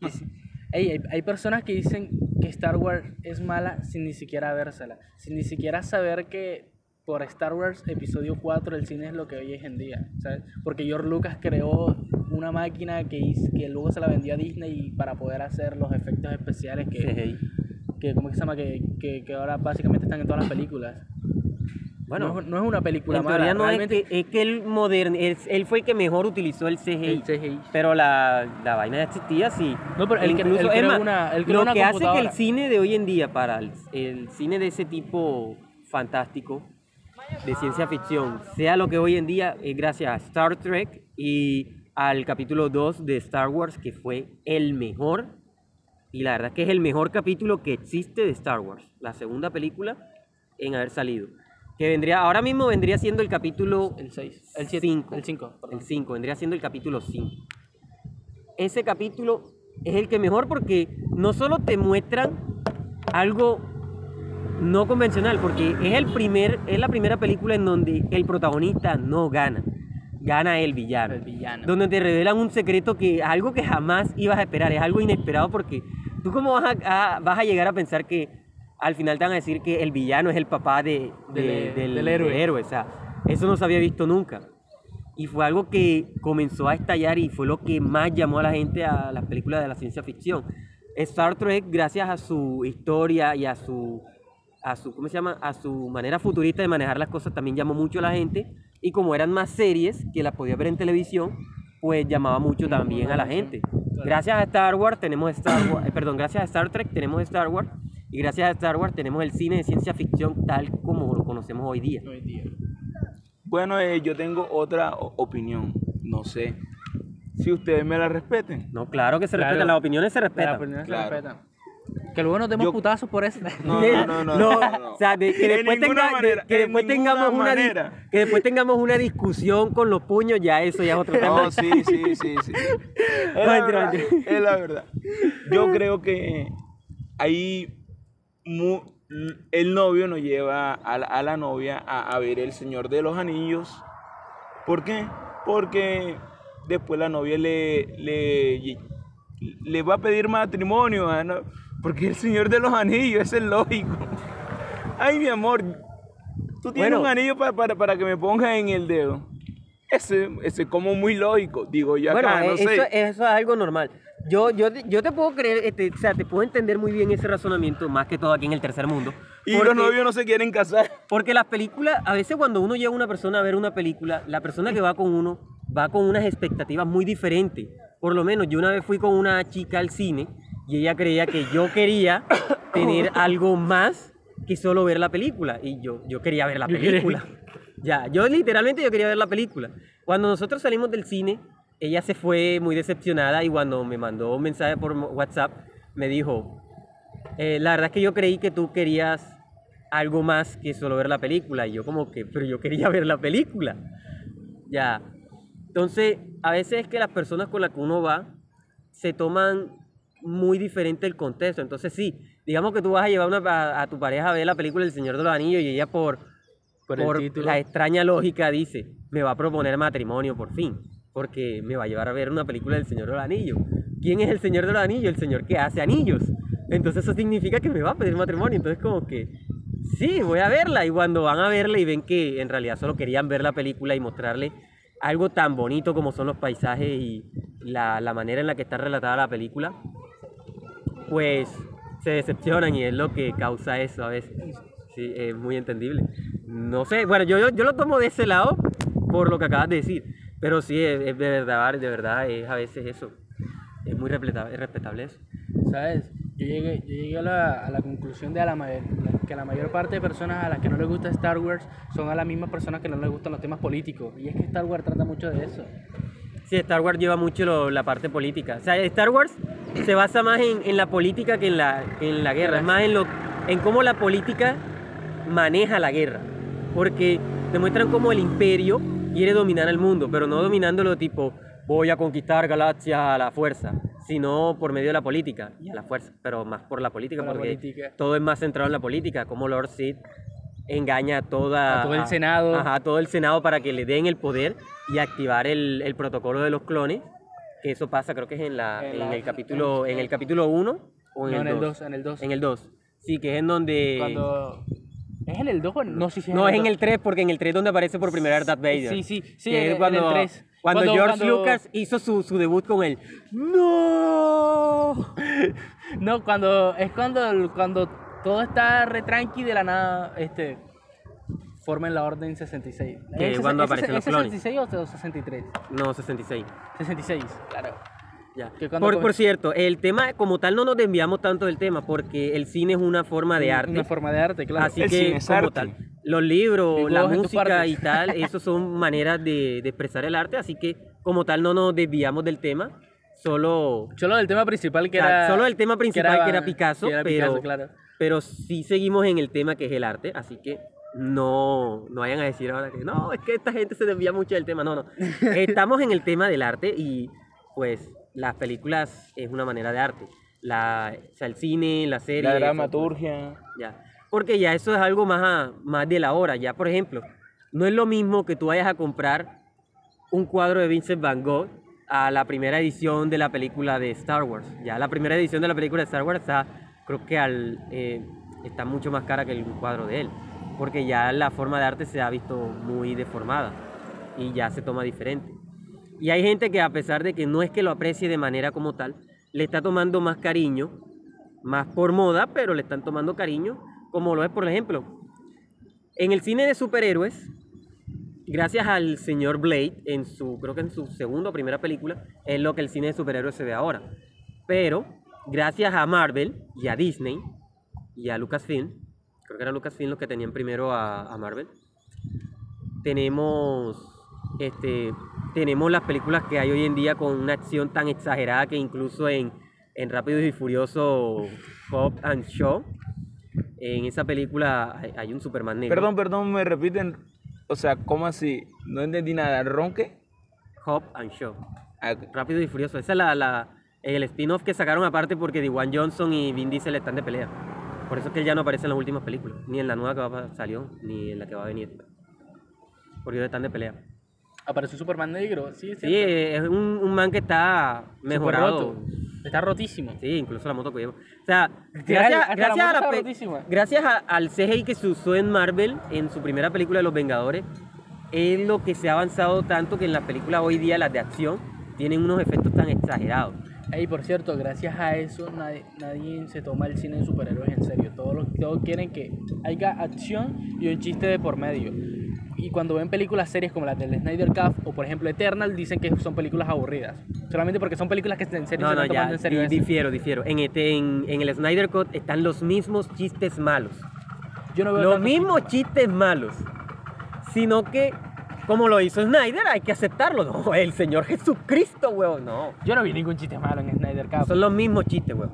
Y hay, hay personas que dicen Star Wars es mala sin ni siquiera vérsela, sin ni siquiera saber que por Star Wars Episodio 4 el cine es lo que hoy es en día, ¿sabes? Porque George Lucas creó una máquina que, hizo- que luego se la vendió a Disney para poder hacer los efectos especiales que, que ¿cómo se llama? Que, que, que ahora básicamente están en todas las películas. Bueno, no, es- no es una película en mala, no es que, es que él, modern, él, él fue el que mejor utilizó el CGI. el CGI. Pero la, la vaina ya existía, sí. No, pero él cre- él creó más, una- creó lo una que hace que el cine de hoy en día, para el, el cine de ese tipo fantástico, de ciencia ficción, sea lo que hoy en día es gracias a Star Trek y al capítulo 2 de Star Wars, que fue el mejor. Y la verdad es que es el mejor capítulo que existe de Star Wars. La segunda película en haber salido. Que vendría, ahora mismo vendría siendo el capítulo El 6, el 7, 5. el 5, El 5, vendría siendo el capítulo 5. Ese capítulo es el que mejor porque no solo te muestran algo no convencional, porque es, el primer, es la primera película en donde el protagonista no gana, gana el villano. El villano. Donde te revelan un secreto que algo que jamás ibas a esperar, es algo inesperado porque tú cómo vas a, a- vas a llegar a pensar que al final te van a decir que el villano es el papá de, de- Del- del, del héroe. héroe, o sea, eso no se había visto nunca. Y fue algo que comenzó a estallar y fue lo que más llamó a la gente a las películas de la ciencia ficción. Star Trek, gracias a su historia y a su, a su, ¿cómo se llama? A su manera futurista de manejar las cosas, también llamó mucho a la gente. Y como eran más series que las podía ver en televisión, pues llamaba mucho también a la gente. Gracias a Star Wars tenemos Star Wars, eh, perdón, gracias a Star Trek tenemos Star Wars y gracias a Star Wars tenemos el cine de ciencia ficción tal como lo conocemos hoy día. Hoy día. Bueno, eh, yo tengo otra opinión. No sé si ustedes me la respeten. No, claro que se Claro. respetan, las opiniones se respetan. la opinión se Claro. respeta. Que luego nos demos Yo- putazos por eso. No, no, no, no. No, <laughs> no, no. o sea, de- que De después, de- que tengamos una di- manera. que después tengamos una discusión con los puños, ya eso ya es otro <laughs> tema. No, sí, sí, sí, sí. <laughs> Es la, verdad, es la verdad. Yo creo que ahí mu- el novio nos lleva a la, a la novia a, a ver El Señor de los Anillos. ¿Por qué? Porque después la novia le, le, le va a pedir matrimonio. ah, ¿no? Porque El Señor de los Anillos es el lógico. Ay, mi amor, tú tienes Bueno. un anillo para, para, para que me pongas en el dedo. Ese, ese es como muy lógico, digo yo Bueno, acá, no eh, sé. eso, eso es algo normal. Yo, yo, te- yo te puedo creer, este, o sea, te puedo entender muy bien ese razonamiento, más que todo aquí en el tercer mundo. y porque- los novios no se quieren casar. Porque las películas, a veces cuando uno lleva a una persona a ver una película, la persona que va con uno va con unas expectativas muy diferentes. Por lo menos yo una vez fui con una chica al cine y ella creía que yo quería <coughs> tener algo más que solo ver la película. Y yo, yo quería ver la película. <laughs> Ya, yo literalmente yo quería ver la película. Cuando nosotros salimos del cine, ella se fue muy decepcionada y cuando me mandó un mensaje por WhatsApp, me dijo, eh, la verdad es que yo creí que tú querías algo más que solo ver la película. Y yo como que, pero yo quería ver la película. Ya. Entonces, a veces es que las personas con las que uno va se toman muy diferente el contexto. Entonces, sí, digamos que tú vas a llevar una- a, a tu pareja a ver la película El Señor de los Anillos y ella por, Por por la extraña lógica dice, me va a proponer matrimonio por fin, porque me va a llevar a ver una película del Señor de los Anillos. ¿Quién es el Señor de los Anillos? El Señor que hace anillos. Entonces eso significa que me va a pedir matrimonio. Entonces como que, sí, voy a verla. Y cuando van a verla y ven que en realidad solo querían ver la película y mostrarle algo tan bonito como son los paisajes y la, la manera en la que está relatada la película, pues se decepcionan y es lo que causa eso a veces. Sí, es muy entendible. No sé, bueno, yo, yo, yo lo tomo de ese lado por lo que acabas de decir, pero sí, es, es de verdad, de verdad, es a veces eso. Es muy respetable, es respetable eso. ¿Sabes? Yo llegué, yo llegué a, la, a la conclusión de a la mayor- que la mayor parte de personas a las que no les gusta Star Wars son a las mismas personas que no les gustan los temas políticos. Y es que Star Wars trata mucho de eso. Sí, Star Wars lleva mucho lo- la parte política. O sea, Star Wars se basa más en, en la política que en la, en la guerra. Es más en, lo, en cómo la política maneja la guerra. Porque demuestran cómo el imperio quiere dominar el mundo, pero no dominándolo tipo voy a conquistar galaxias a la fuerza, sino por medio de la política y a la fuerza, pero más por la política, Por la porque política. todo es más centrado en la política, como Lord Sid engaña a toda A todo el Senado. ajá, a todo el senado para que le den el poder y activar el, el protocolo de los clones que eso pasa creo que es en la En en, la- el capítulo en el capítulo 1 o en No, el en el 2 2, en el 2. en el 2 sí que es en donde Cuando... ¿Es en el 2 o en- No, sí, sí. no es en el 3 porque en el 3 es donde aparece por primera vez Darth Vader Sí, sí, sí, que en- es en cuando, el 3. cuando Cuando- George cuando- Lucas hizo su, su debut con él no <laughs> No, cuando... Es cuando, cuando todo está re tranqui de la nada, este... Formen la Orden 66. Que ¿Es cuando aparecen los ¿Es clones. 66 o 63? no 66 66, claro. Ya. Por, cierto, el tema, como tal, no nos desviamos tanto del tema, porque el cine es una forma de arte. Una forma de arte, claro. Así El que, cine como tal, los libros, Y la música y tal, <laughs> eso son maneras de, de expresar el arte, así que, como tal, no nos desviamos del tema, solo, Solo del tema principal que era... solo el tema principal que era, Picasso, que era pero, Picasso, claro. pero sí seguimos en el tema que es el arte, así que no, no vayan a decir ahora que no, es que esta gente se desvía mucho del tema, no, no. <laughs> Estamos en el tema del arte y pues las películas es una manera de arte. La, o sea, el cine, la serie. La eso, dramaturgia. ya. Porque ya eso es algo más, a- más de la hora. Ya, por ejemplo, no es lo mismo que tú vayas a comprar un cuadro de Vincent Van Gogh a la primera edición de la película de Star Wars. Ya la primera edición de la película de Star Wars está, creo que al, eh, está mucho más cara que el cuadro de él. Porque ya la forma de arte se ha visto muy deformada y ya se toma diferente. Y hay gente que a pesar de que no es que lo aprecie de manera como tal, le está tomando más cariño, más por moda, pero le están tomando cariño, como lo es, por ejemplo, en el cine de superhéroes, gracias al señor Blade, en su, creo que en su segunda o primera película, es lo que el cine de superhéroes se ve ahora. Pero, gracias a Marvel y a Disney y a Lucasfilm, creo que era Lucasfilm los que tenían primero a, a Marvel, tenemos este tenemos las películas que hay hoy en día con una acción tan exagerada que incluso en, en Rápidos y Furioso Pop and Show en esa película hay, hay un Superman negro Perdón, perdón, me repiten. O sea, ¿cómo así? No entendí nada. ¿Ronque? Hop and Show Ah, Rápido y Furioso esa es la, la- el spin-off que sacaron aparte porque Dwayne Johnson y Vin Diesel están de pelea por eso es que él ya no aparece en las últimas películas ni en la nueva que va a- salió ni en la que va a venir porque ellos están de pelea Apareció Superman negro, sí, sí es un, un man que está mejorado roto. Está rotísimo. Sí, incluso la moto que llevo. O sea, gracias, hasta la gracias, moto a la gracias a- al CGI que se usó en Marvel en su primera película de Los Vengadores, es lo que se ha avanzado tanto que en las películas hoy día, las de acción, tienen unos efectos tan exagerados. Ey, por cierto, gracias a eso nadie, nadie se toma el cine de superhéroes en serio. Todos, los- todos quieren que haya acción y un chiste de por medio. Y cuando ven películas serias como las del Snyder Cut o por ejemplo Eternal, dicen que son películas aburridas. Solamente porque son películas que en serio No, se no, están ya, tomando en serio eso. difiero, difiero. En, este, en, en el Snyder Cut están los mismos chistes malos. Yo no veo Los mismos chistes malos. Sino que, como lo hizo Snyder, hay que aceptarlo. <laughs> No, el Señor Jesucristo, weón, no. Yo no vi ningún chiste malo en Snyder Cut. Son los mismos chistes, weón.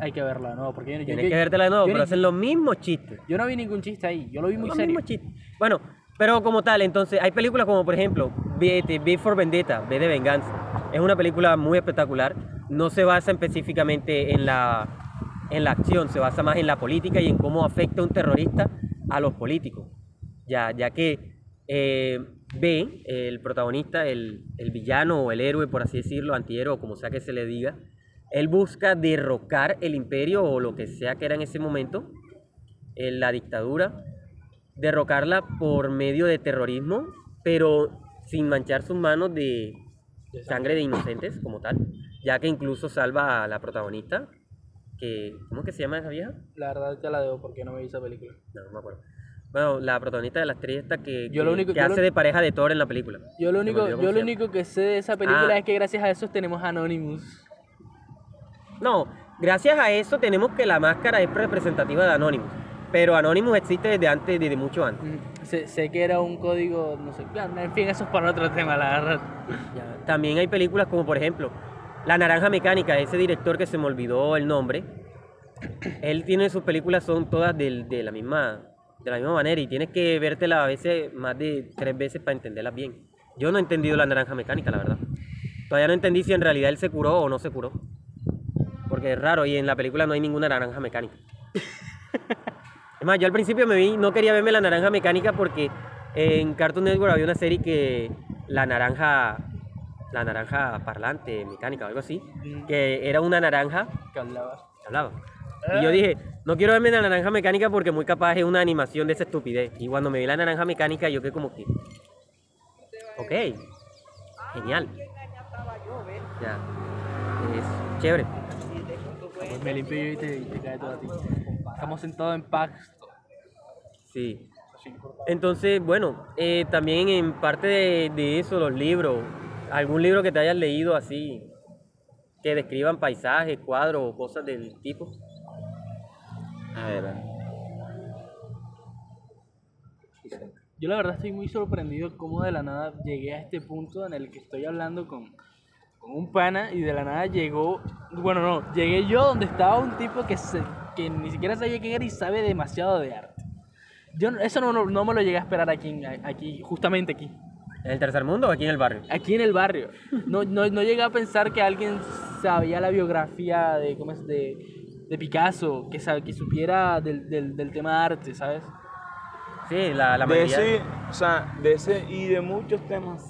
Hay que verlo de nuevo, porque yo, yo- Tienes yo- que vértela de nuevo, pero ni- hacen los mismos chistes. yo no vi ningún chiste ahí, yo lo vi muy los serio. mismos chistes. Bueno, pero como tal, entonces, hay películas como, por ejemplo, V este, for Vendetta, V de Venganza. Es una película muy espectacular. No se basa específicamente en la, en la acción, se basa más en la política y en cómo afecta un terrorista a los políticos. Ya, ya que eh, B, el protagonista, el, el villano o el héroe, por así decirlo, antihéroe como sea que se le diga, él busca derrocar el imperio o lo que sea que era en ese momento, en la dictadura, derrocarla por medio de terrorismo, pero sin manchar sus manos de sangre de inocentes como tal, ya que incluso salva a la protagonista, que ¿cómo es que se llama esa vieja? La verdad te la debo porque no me vi esa película. No, no me acuerdo. Bueno, la protagonista de la actriz esta que, Yo lo que- único- que yo hace lo- de pareja de Thor en la película. Yo lo único, yo lo único que sé de esa película Ah. es que gracias a eso tenemos Anonymous. No, gracias a eso tenemos que la máscara es representativa de Anonymous, pero Anonymous existe desde antes, desde mucho antes. Mm, Sé, sé que era un código, no sé, en fin, eso es para otro tema, la verdad. Ya, También hay películas como por ejemplo La Naranja Mecánica, ese director que se me olvidó el nombre. Él tiene sus películas, son todas de, la misma, de la misma manera y tienes que vértela a veces más de tres veces para entenderlas bien. Yo no he entendido La Naranja Mecánica, la verdad. Todavía no entendí si en realidad él se curó o no se curó. Porque es raro y en la película no hay ninguna naranja mecánica. <laughs> es más, yo al principio me vi, no quería verme la naranja mecánica porque en Cartoon Network había una serie que la naranja, la naranja parlante mecánica o algo así, que era una naranja Que hablaba. que hablaba. Y yo dije, no quiero verme la naranja mecánica porque muy capaz es una animación de esa estupidez. Y cuando me vi la naranja mecánica, yo quedé como que. Ok. Genial. Ya. Es chévere. Pues me limpio yo y te, y te cae todo a ti. Estamos sentados en pasto. Sí. Entonces, bueno, eh, también en parte de, de eso, los libros, algún libro que te hayas leído así, que describan paisajes, cuadros o cosas del tipo. A ver. Yo la verdad estoy muy sorprendido cómo de la nada llegué a este punto en el que estoy hablando con, con un pana y de la nada llegó, bueno no, llegué yo donde estaba un tipo que, se, que ni siquiera sabía quién era y sabe demasiado de arte. Yo eso no, no, no me lo llegué a esperar aquí, aquí, justamente aquí, ¿En el tercer mundo o aquí en el barrio? aquí en el barrio. No, no, no llegué a pensar que alguien sabía la biografía de, ¿cómo es? de, de Picasso, que, sabe, que supiera del, del, del tema de arte, ¿sabes? Sí, la, la De mayoría. ese, o sea, de ese y de muchos temas.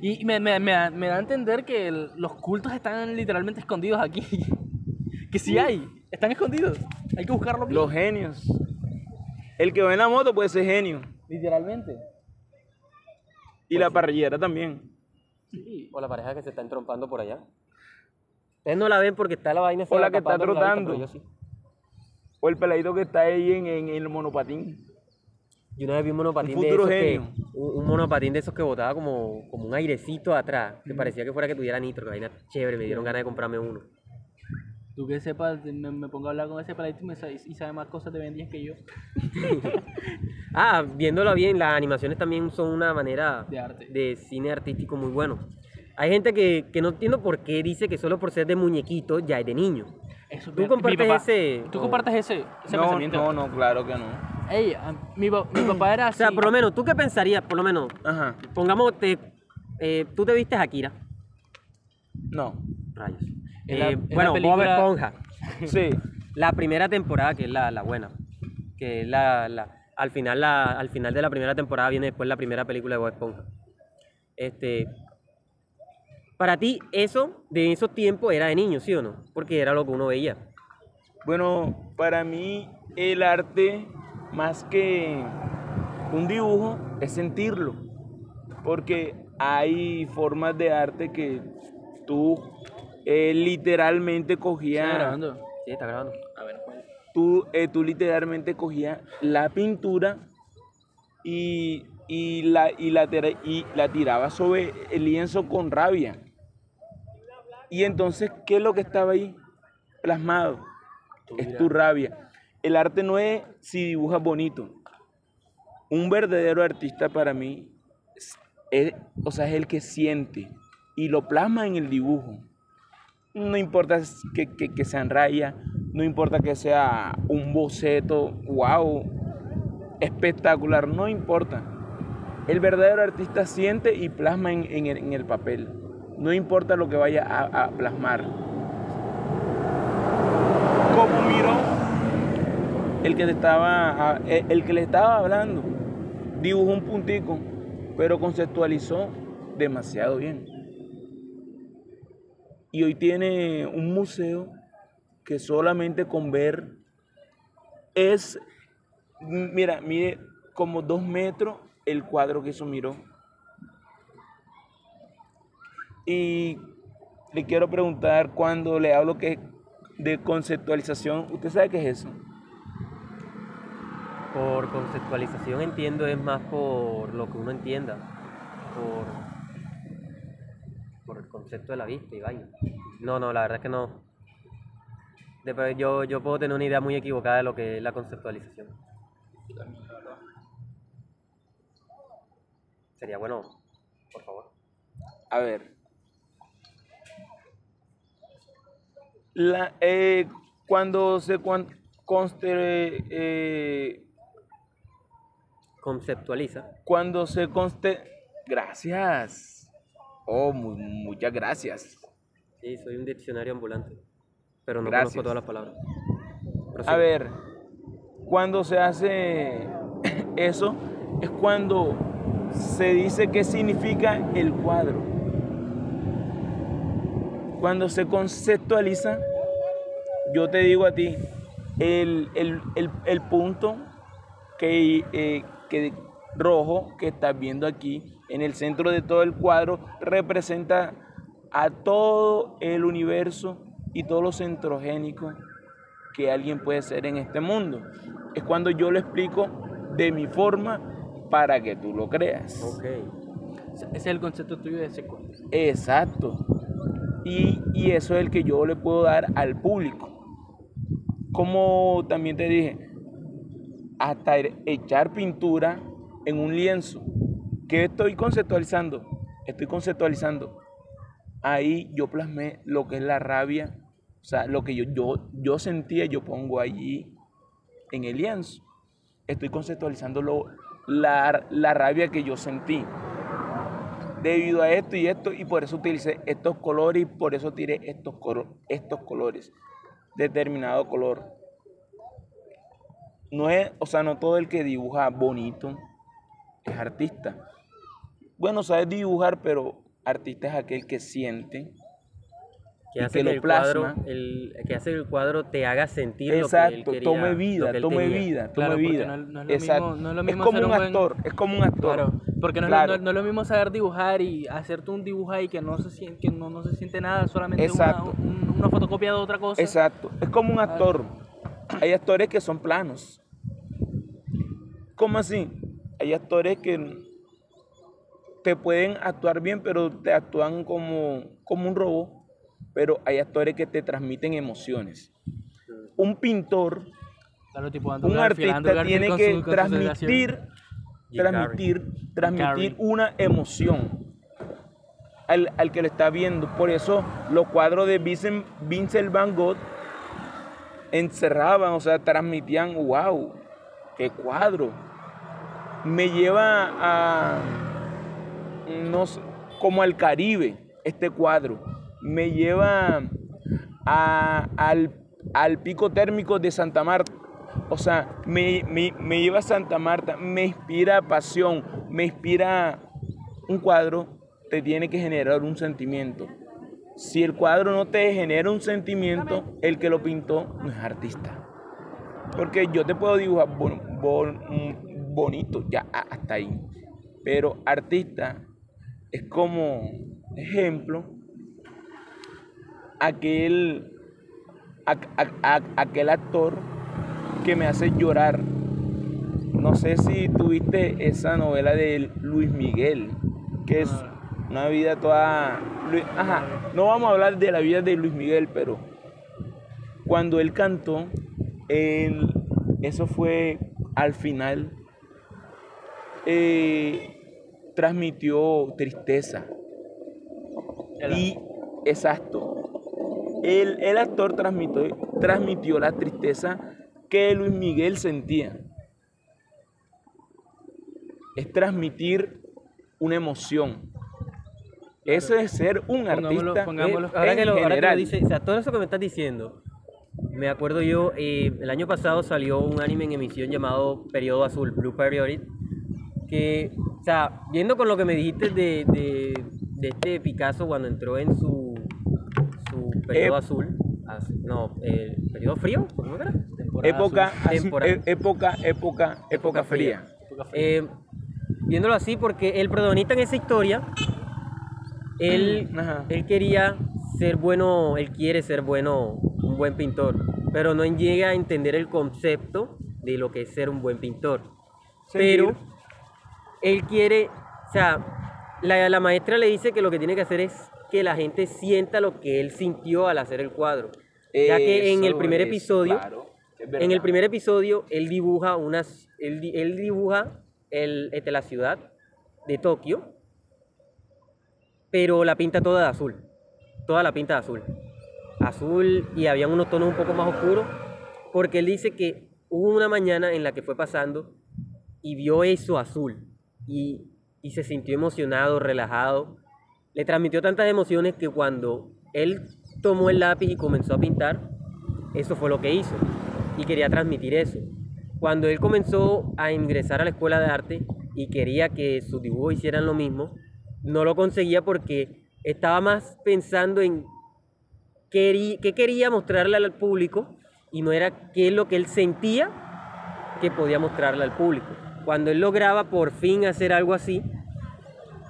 Y me, me, me, da- me da a entender que el- los cultos están literalmente escondidos aquí. <laughs> que sí hay, están escondidos. Hay que buscarlo bien. Los genios. El que va en la moto puede ser genio. Literalmente. Y la parrillera también. Sí. O la pareja que se está entrompando por allá. Ustedes no la ven porque está la vaina. O la que está vista, trotando. sí. O el peladito que está ahí en, en- en el monopatín. Yo una vez vi un monopatín Un de futuro esos que, genio. un, un monopatín de esos que botaba como, como un airecito atrás, que parecía que fuera que tuviera nitro, que vaina chévere, me dieron ganas de comprarme uno. Tú que sepas, me, me pongo a hablar con ese peladito y, me y sabe más cosas de Ben 10 que yo <laughs> Ah, viéndolo bien, las animaciones también son una manera de arte. de cine artístico muy bueno. Hay gente que, que no entiendo por qué dice que solo por ser de muñequito ya es de niño. Eso, ¿Tú compartes papá- ese- ¿Tú o- compartes ese, ese No, pensamiento? no, no, claro que no. Ey, a- mi, pa- mi papá era O así. sea, por lo menos, ¿tú qué pensarías? Por lo menos, Ajá. pongamos, te, eh, tú te viste Akira. No. Rayos. En la- Eh, en bueno, Bob Esponja. <laughs> Sí. La primera temporada, que es la, la buena. Que es la, la- al, final la, al final de la primera temporada viene después la primera película de Bob Esponja. Este, para ti, eso de esos tiempos era de niño, ¿sí o no? Porque era lo que uno veía. Bueno, para mí el arte, más que un dibujo, es sentirlo. Porque hay formas de arte que tú eh, literalmente ¿Estás cogías... grabando? Sí, está grabando. A ver, pues. tú, eh, tú literalmente cogías la pintura y, y la, y, la, y la tirabas sobre el lienzo con rabia. Y entonces, ¿qué es lo que estaba ahí plasmado? Es tu rabia. El arte no es si dibujas bonito. Un verdadero artista para mí es, es- o sea, es el que siente y lo plasma en el dibujo. No importa que, que, que sean rayas, no importa que sea un boceto, wow, espectacular, no importa. El verdadero artista siente y plasma en, en el, en el papel. No importa lo que vaya a, a plasmar. Como miró el que, estaba, el, el que le estaba hablando, dibujó un puntico, pero conceptualizó demasiado bien. Y hoy tiene un museo que solamente con ver es, mira, mide como dos metros el cuadro que eso miró. Y le quiero preguntar cuando le hablo que de conceptualización, ¿usted sabe qué es eso? Por conceptualización entiendo es más por lo que uno entienda, por, por el concepto de la vista y vaina. No, no, la verdad es que no. Después yo, yo puedo tener una idea muy equivocada de lo que es la conceptualización. Sería bueno, por favor. A ver. La, eh, cuando se cuan- conste, eh, Conceptualiza. cuando se conste, gracias. Oh, mu- muchas gracias. Sí, soy un diccionario ambulante. Pero no Gracias. conozco todas las palabras. A ver, cuando se hace <clears throat> eso, es cuando se dice qué significa el cuadro. Cuando se conceptualiza, yo te digo a ti, el, el- el- el punto que, eh, que rojo que estás viendo aquí en el centro de todo el cuadro representa a todo el universo y todo lo centrogénico que alguien puede ser en este mundo. Es cuando yo lo explico de mi forma para que tú lo creas. Ok. Ese es el concepto tuyo de ese cuadro. Exacto. Y, y eso es el que yo le puedo dar al público. Como también te dije, hasta echar pintura en un lienzo. ¿Qué estoy conceptualizando? Estoy conceptualizando. Ahí yo plasmé lo que es la rabia, o sea, lo que yo, yo, yo sentía, yo pongo allí en el lienzo. Estoy conceptualizando lo- la, la rabia que yo sentí debido a esto y esto, y por eso utilicé estos colores y por eso tiré estos, estos colores, determinado color. No es, o sea, no todo el que dibuja bonito es artista. Bueno, sabes dibujar, pero artista es aquel que siente. Que hace que lo el cuadro, plasma. el, que hace que el cuadro te haga sentir lo que él Exacto, quería, tome lo vida, que él tome tenía. vida, tome Claro, vida. no es- no es lo Exacto. mismo- no es lo es mismo como un buen- actor, es como un actor. Claro, porque no, Claro. no- no es lo mismo saber dibujar y hacerte un dibujo ahí que no se siente, que no, no se siente nada, solamente una, un- una fotocopia de otra cosa. Exacto, es como un actor. Hay actores que son planos. ¿Cómo así? Hay actores que te pueden actuar bien, pero te actúan como, como un robot. Pero hay actores que te transmiten emociones. Un pintor, Claro, tipo Andrew un Garfield, artista tiene que su- transmitir, transmitir, transmitir una emoción al, al que lo está viendo. Por eso los cuadros de Vincent, Vincent Van Gogh encerraban, o sea, transmitían, wow, qué cuadro. Me lleva a, no sé, como al Caribe, este cuadro. Me lleva a- al, al pico térmico de Santa Marta. O sea, me, me- me lleva a Santa Marta, me inspira pasión, me inspira un cuadro, te tiene que generar un sentimiento. Si el cuadro no te genera un sentimiento, el que lo pintó no es artista. Porque yo te puedo dibujar bonito, ya a- hasta ahí. Pero artista es como ejemplo aquel, ac- ac- ac- aquel actor que me hace llorar. No sé si tuviste esa novela de Luis Miguel, que es una vida toda... Ajá, no vamos a hablar de la vida de Luis Miguel, pero cuando él cantó, él- eso fue al final, eh, transmitió tristeza. Y, exacto, el, el actor transmitió, transmitió la tristeza que Luis Miguel sentía. Es transmitir una emoción. Eso es ser un Pongámoslo- artista pongámoslo- ahora, en que lo, ahora que lo general. dice, o sea, todo eso que me estás diciendo, me acuerdo yo, eh, el año pasado salió un anime en emisión llamado Periodo Azul, Blue Period, que, o sea, viendo con lo que me dijiste de, de, de este Picasso cuando entró en su, su periodo azul, az- no, eh, periodo frío, ¿cómo era? Temporada época, azul. Temporada. e- época, época, época fría. Eh, viéndolo así, porque el protagonista en esa historia, él, <clears throat> Ajá. él quería ser bueno, él quiere ser bueno, un buen pintor, pero no llega a entender el concepto de lo que es ser un buen pintor. Pero. Él quiere, o sea, la, la maestra le dice que lo que tiene que hacer es que la gente sienta lo que él sintió al hacer el cuadro. Ya que en el primer es, episodio, claro, en el primer episodio, él dibuja unas, él, él dibuja el, este, la ciudad de Tokio, pero la pinta toda de azul, toda la pinta de azul, azul y había unos tonos un poco más oscuros, porque él dice que hubo una mañana en la que fue pasando y vio eso azul y, y se sintió emocionado, relajado le transmitió tantas emociones que cuando él tomó el lápiz y comenzó a pintar, eso fue lo que hizo y quería transmitir eso. Cuando él comenzó a ingresar a la escuela de arte y quería que sus dibujos hicieran lo mismo, no lo conseguía porque estaba más pensando en qué, qué quería mostrarle al público y no era qué es lo que él sentía que podía mostrarle al público. Cuando él lograba por fin hacer algo así,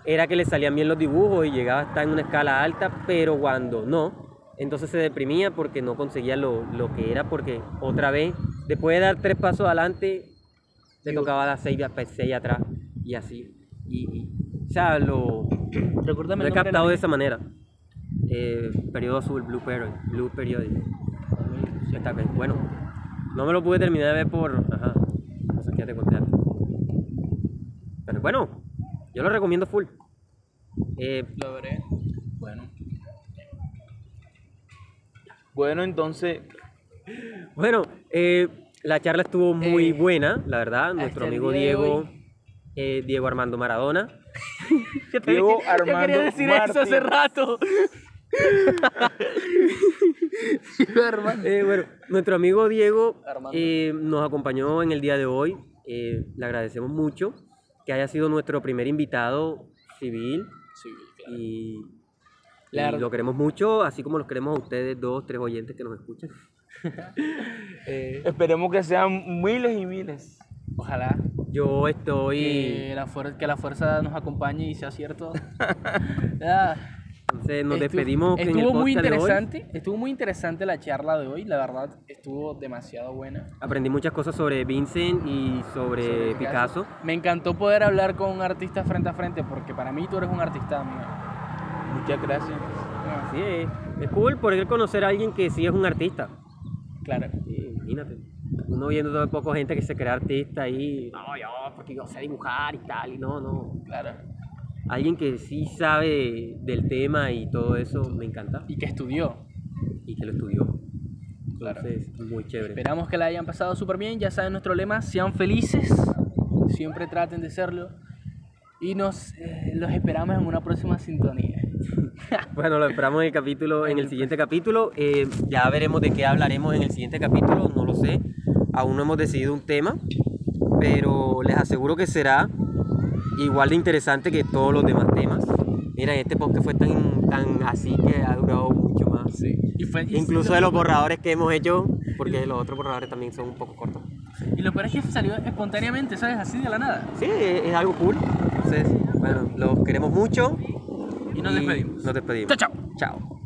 era que le salían bien los dibujos y llegaba a estar en una escala alta, pero cuando no, entonces se deprimía porque no conseguía lo, lo que era, porque otra vez, después de dar tres pasos adelante, le tocaba dar seis, seis atrás y así. Y, y, o sea, lo, lo he captado de esa manera. Eh, periodo azul, Blue Period, Blue bien. Bueno, no me lo pude terminar de ver por. Ajá. Cosas que ya te conté bueno, yo lo recomiendo full. Eh, Lo veré. Bueno. Bueno, entonces, bueno, eh, la charla estuvo muy Eh, buena, la verdad. Nuestro amigo Diego, hoy. eh, Diego Armando Maradona. <laughs> Diego Yo Armando quería decir eso hace rato. <laughs> Eh, bueno, nuestro amigo Diego eh, nos acompañó en el día de hoy. Eh, le agradecemos mucho que haya sido nuestro primer invitado civil claro. y, La lo queremos mucho, así como los queremos a ustedes, dos, tres oyentes que nos escuchan. <laughs> Eh, esperemos que sean miles y miles. ojalá Yo estoy... que la, que la fuerza nos acompañe y sea cierto. <laughs> Entonces nos estu- despedimos en el Estuvo muy de interesante. Estuvo muy interesante la charla de hoy. La verdad, estuvo demasiado buena. Aprendí muchas cosas sobre Vincent y sobre, Sobre Picasso. Me encantó poder hablar con un artista frente a frente porque para mí tú eres un artista, amigo. Muchas gracias. Sí, es, cool poder conocer a alguien que sí es un artista. Claro. Sí, imagínate. Uno viendo todo poco gente que se crea artista ahí. No, yo, porque yo sé dibujar y tal. Y no, no. Claro. Alguien que sí sabe del tema y todo eso me encanta. Y que estudió. Y que lo estudió. Claro. Entonces, muy chévere. Esperamos que la hayan pasado súper bien. Ya saben nuestro lema, sean felices. Siempre traten de serlo. Y nos eh, los esperamos en una próxima sintonía. <laughs> Bueno, lo esperamos en el capítulo, en el siguiente capítulo. Eh, ya veremos de qué hablaremos en el siguiente capítulo, no lo sé. Aún no hemos decidido un tema, pero les aseguro que será igual de interesante que todos los demás temas. Mira, este podcast fue tan, tan así que ha durado mucho más. Y fue- y- Incluso de los borradores que hemos hecho, porque los otros borradores también son un poco cortos. Y lo peor es que salió espontáneamente, ¿sabes? Así de la nada. Sí, es, es algo cool. Entonces, bueno, los queremos mucho. Y nos despedimos. Nos despedimos. Chao, chao. Chao.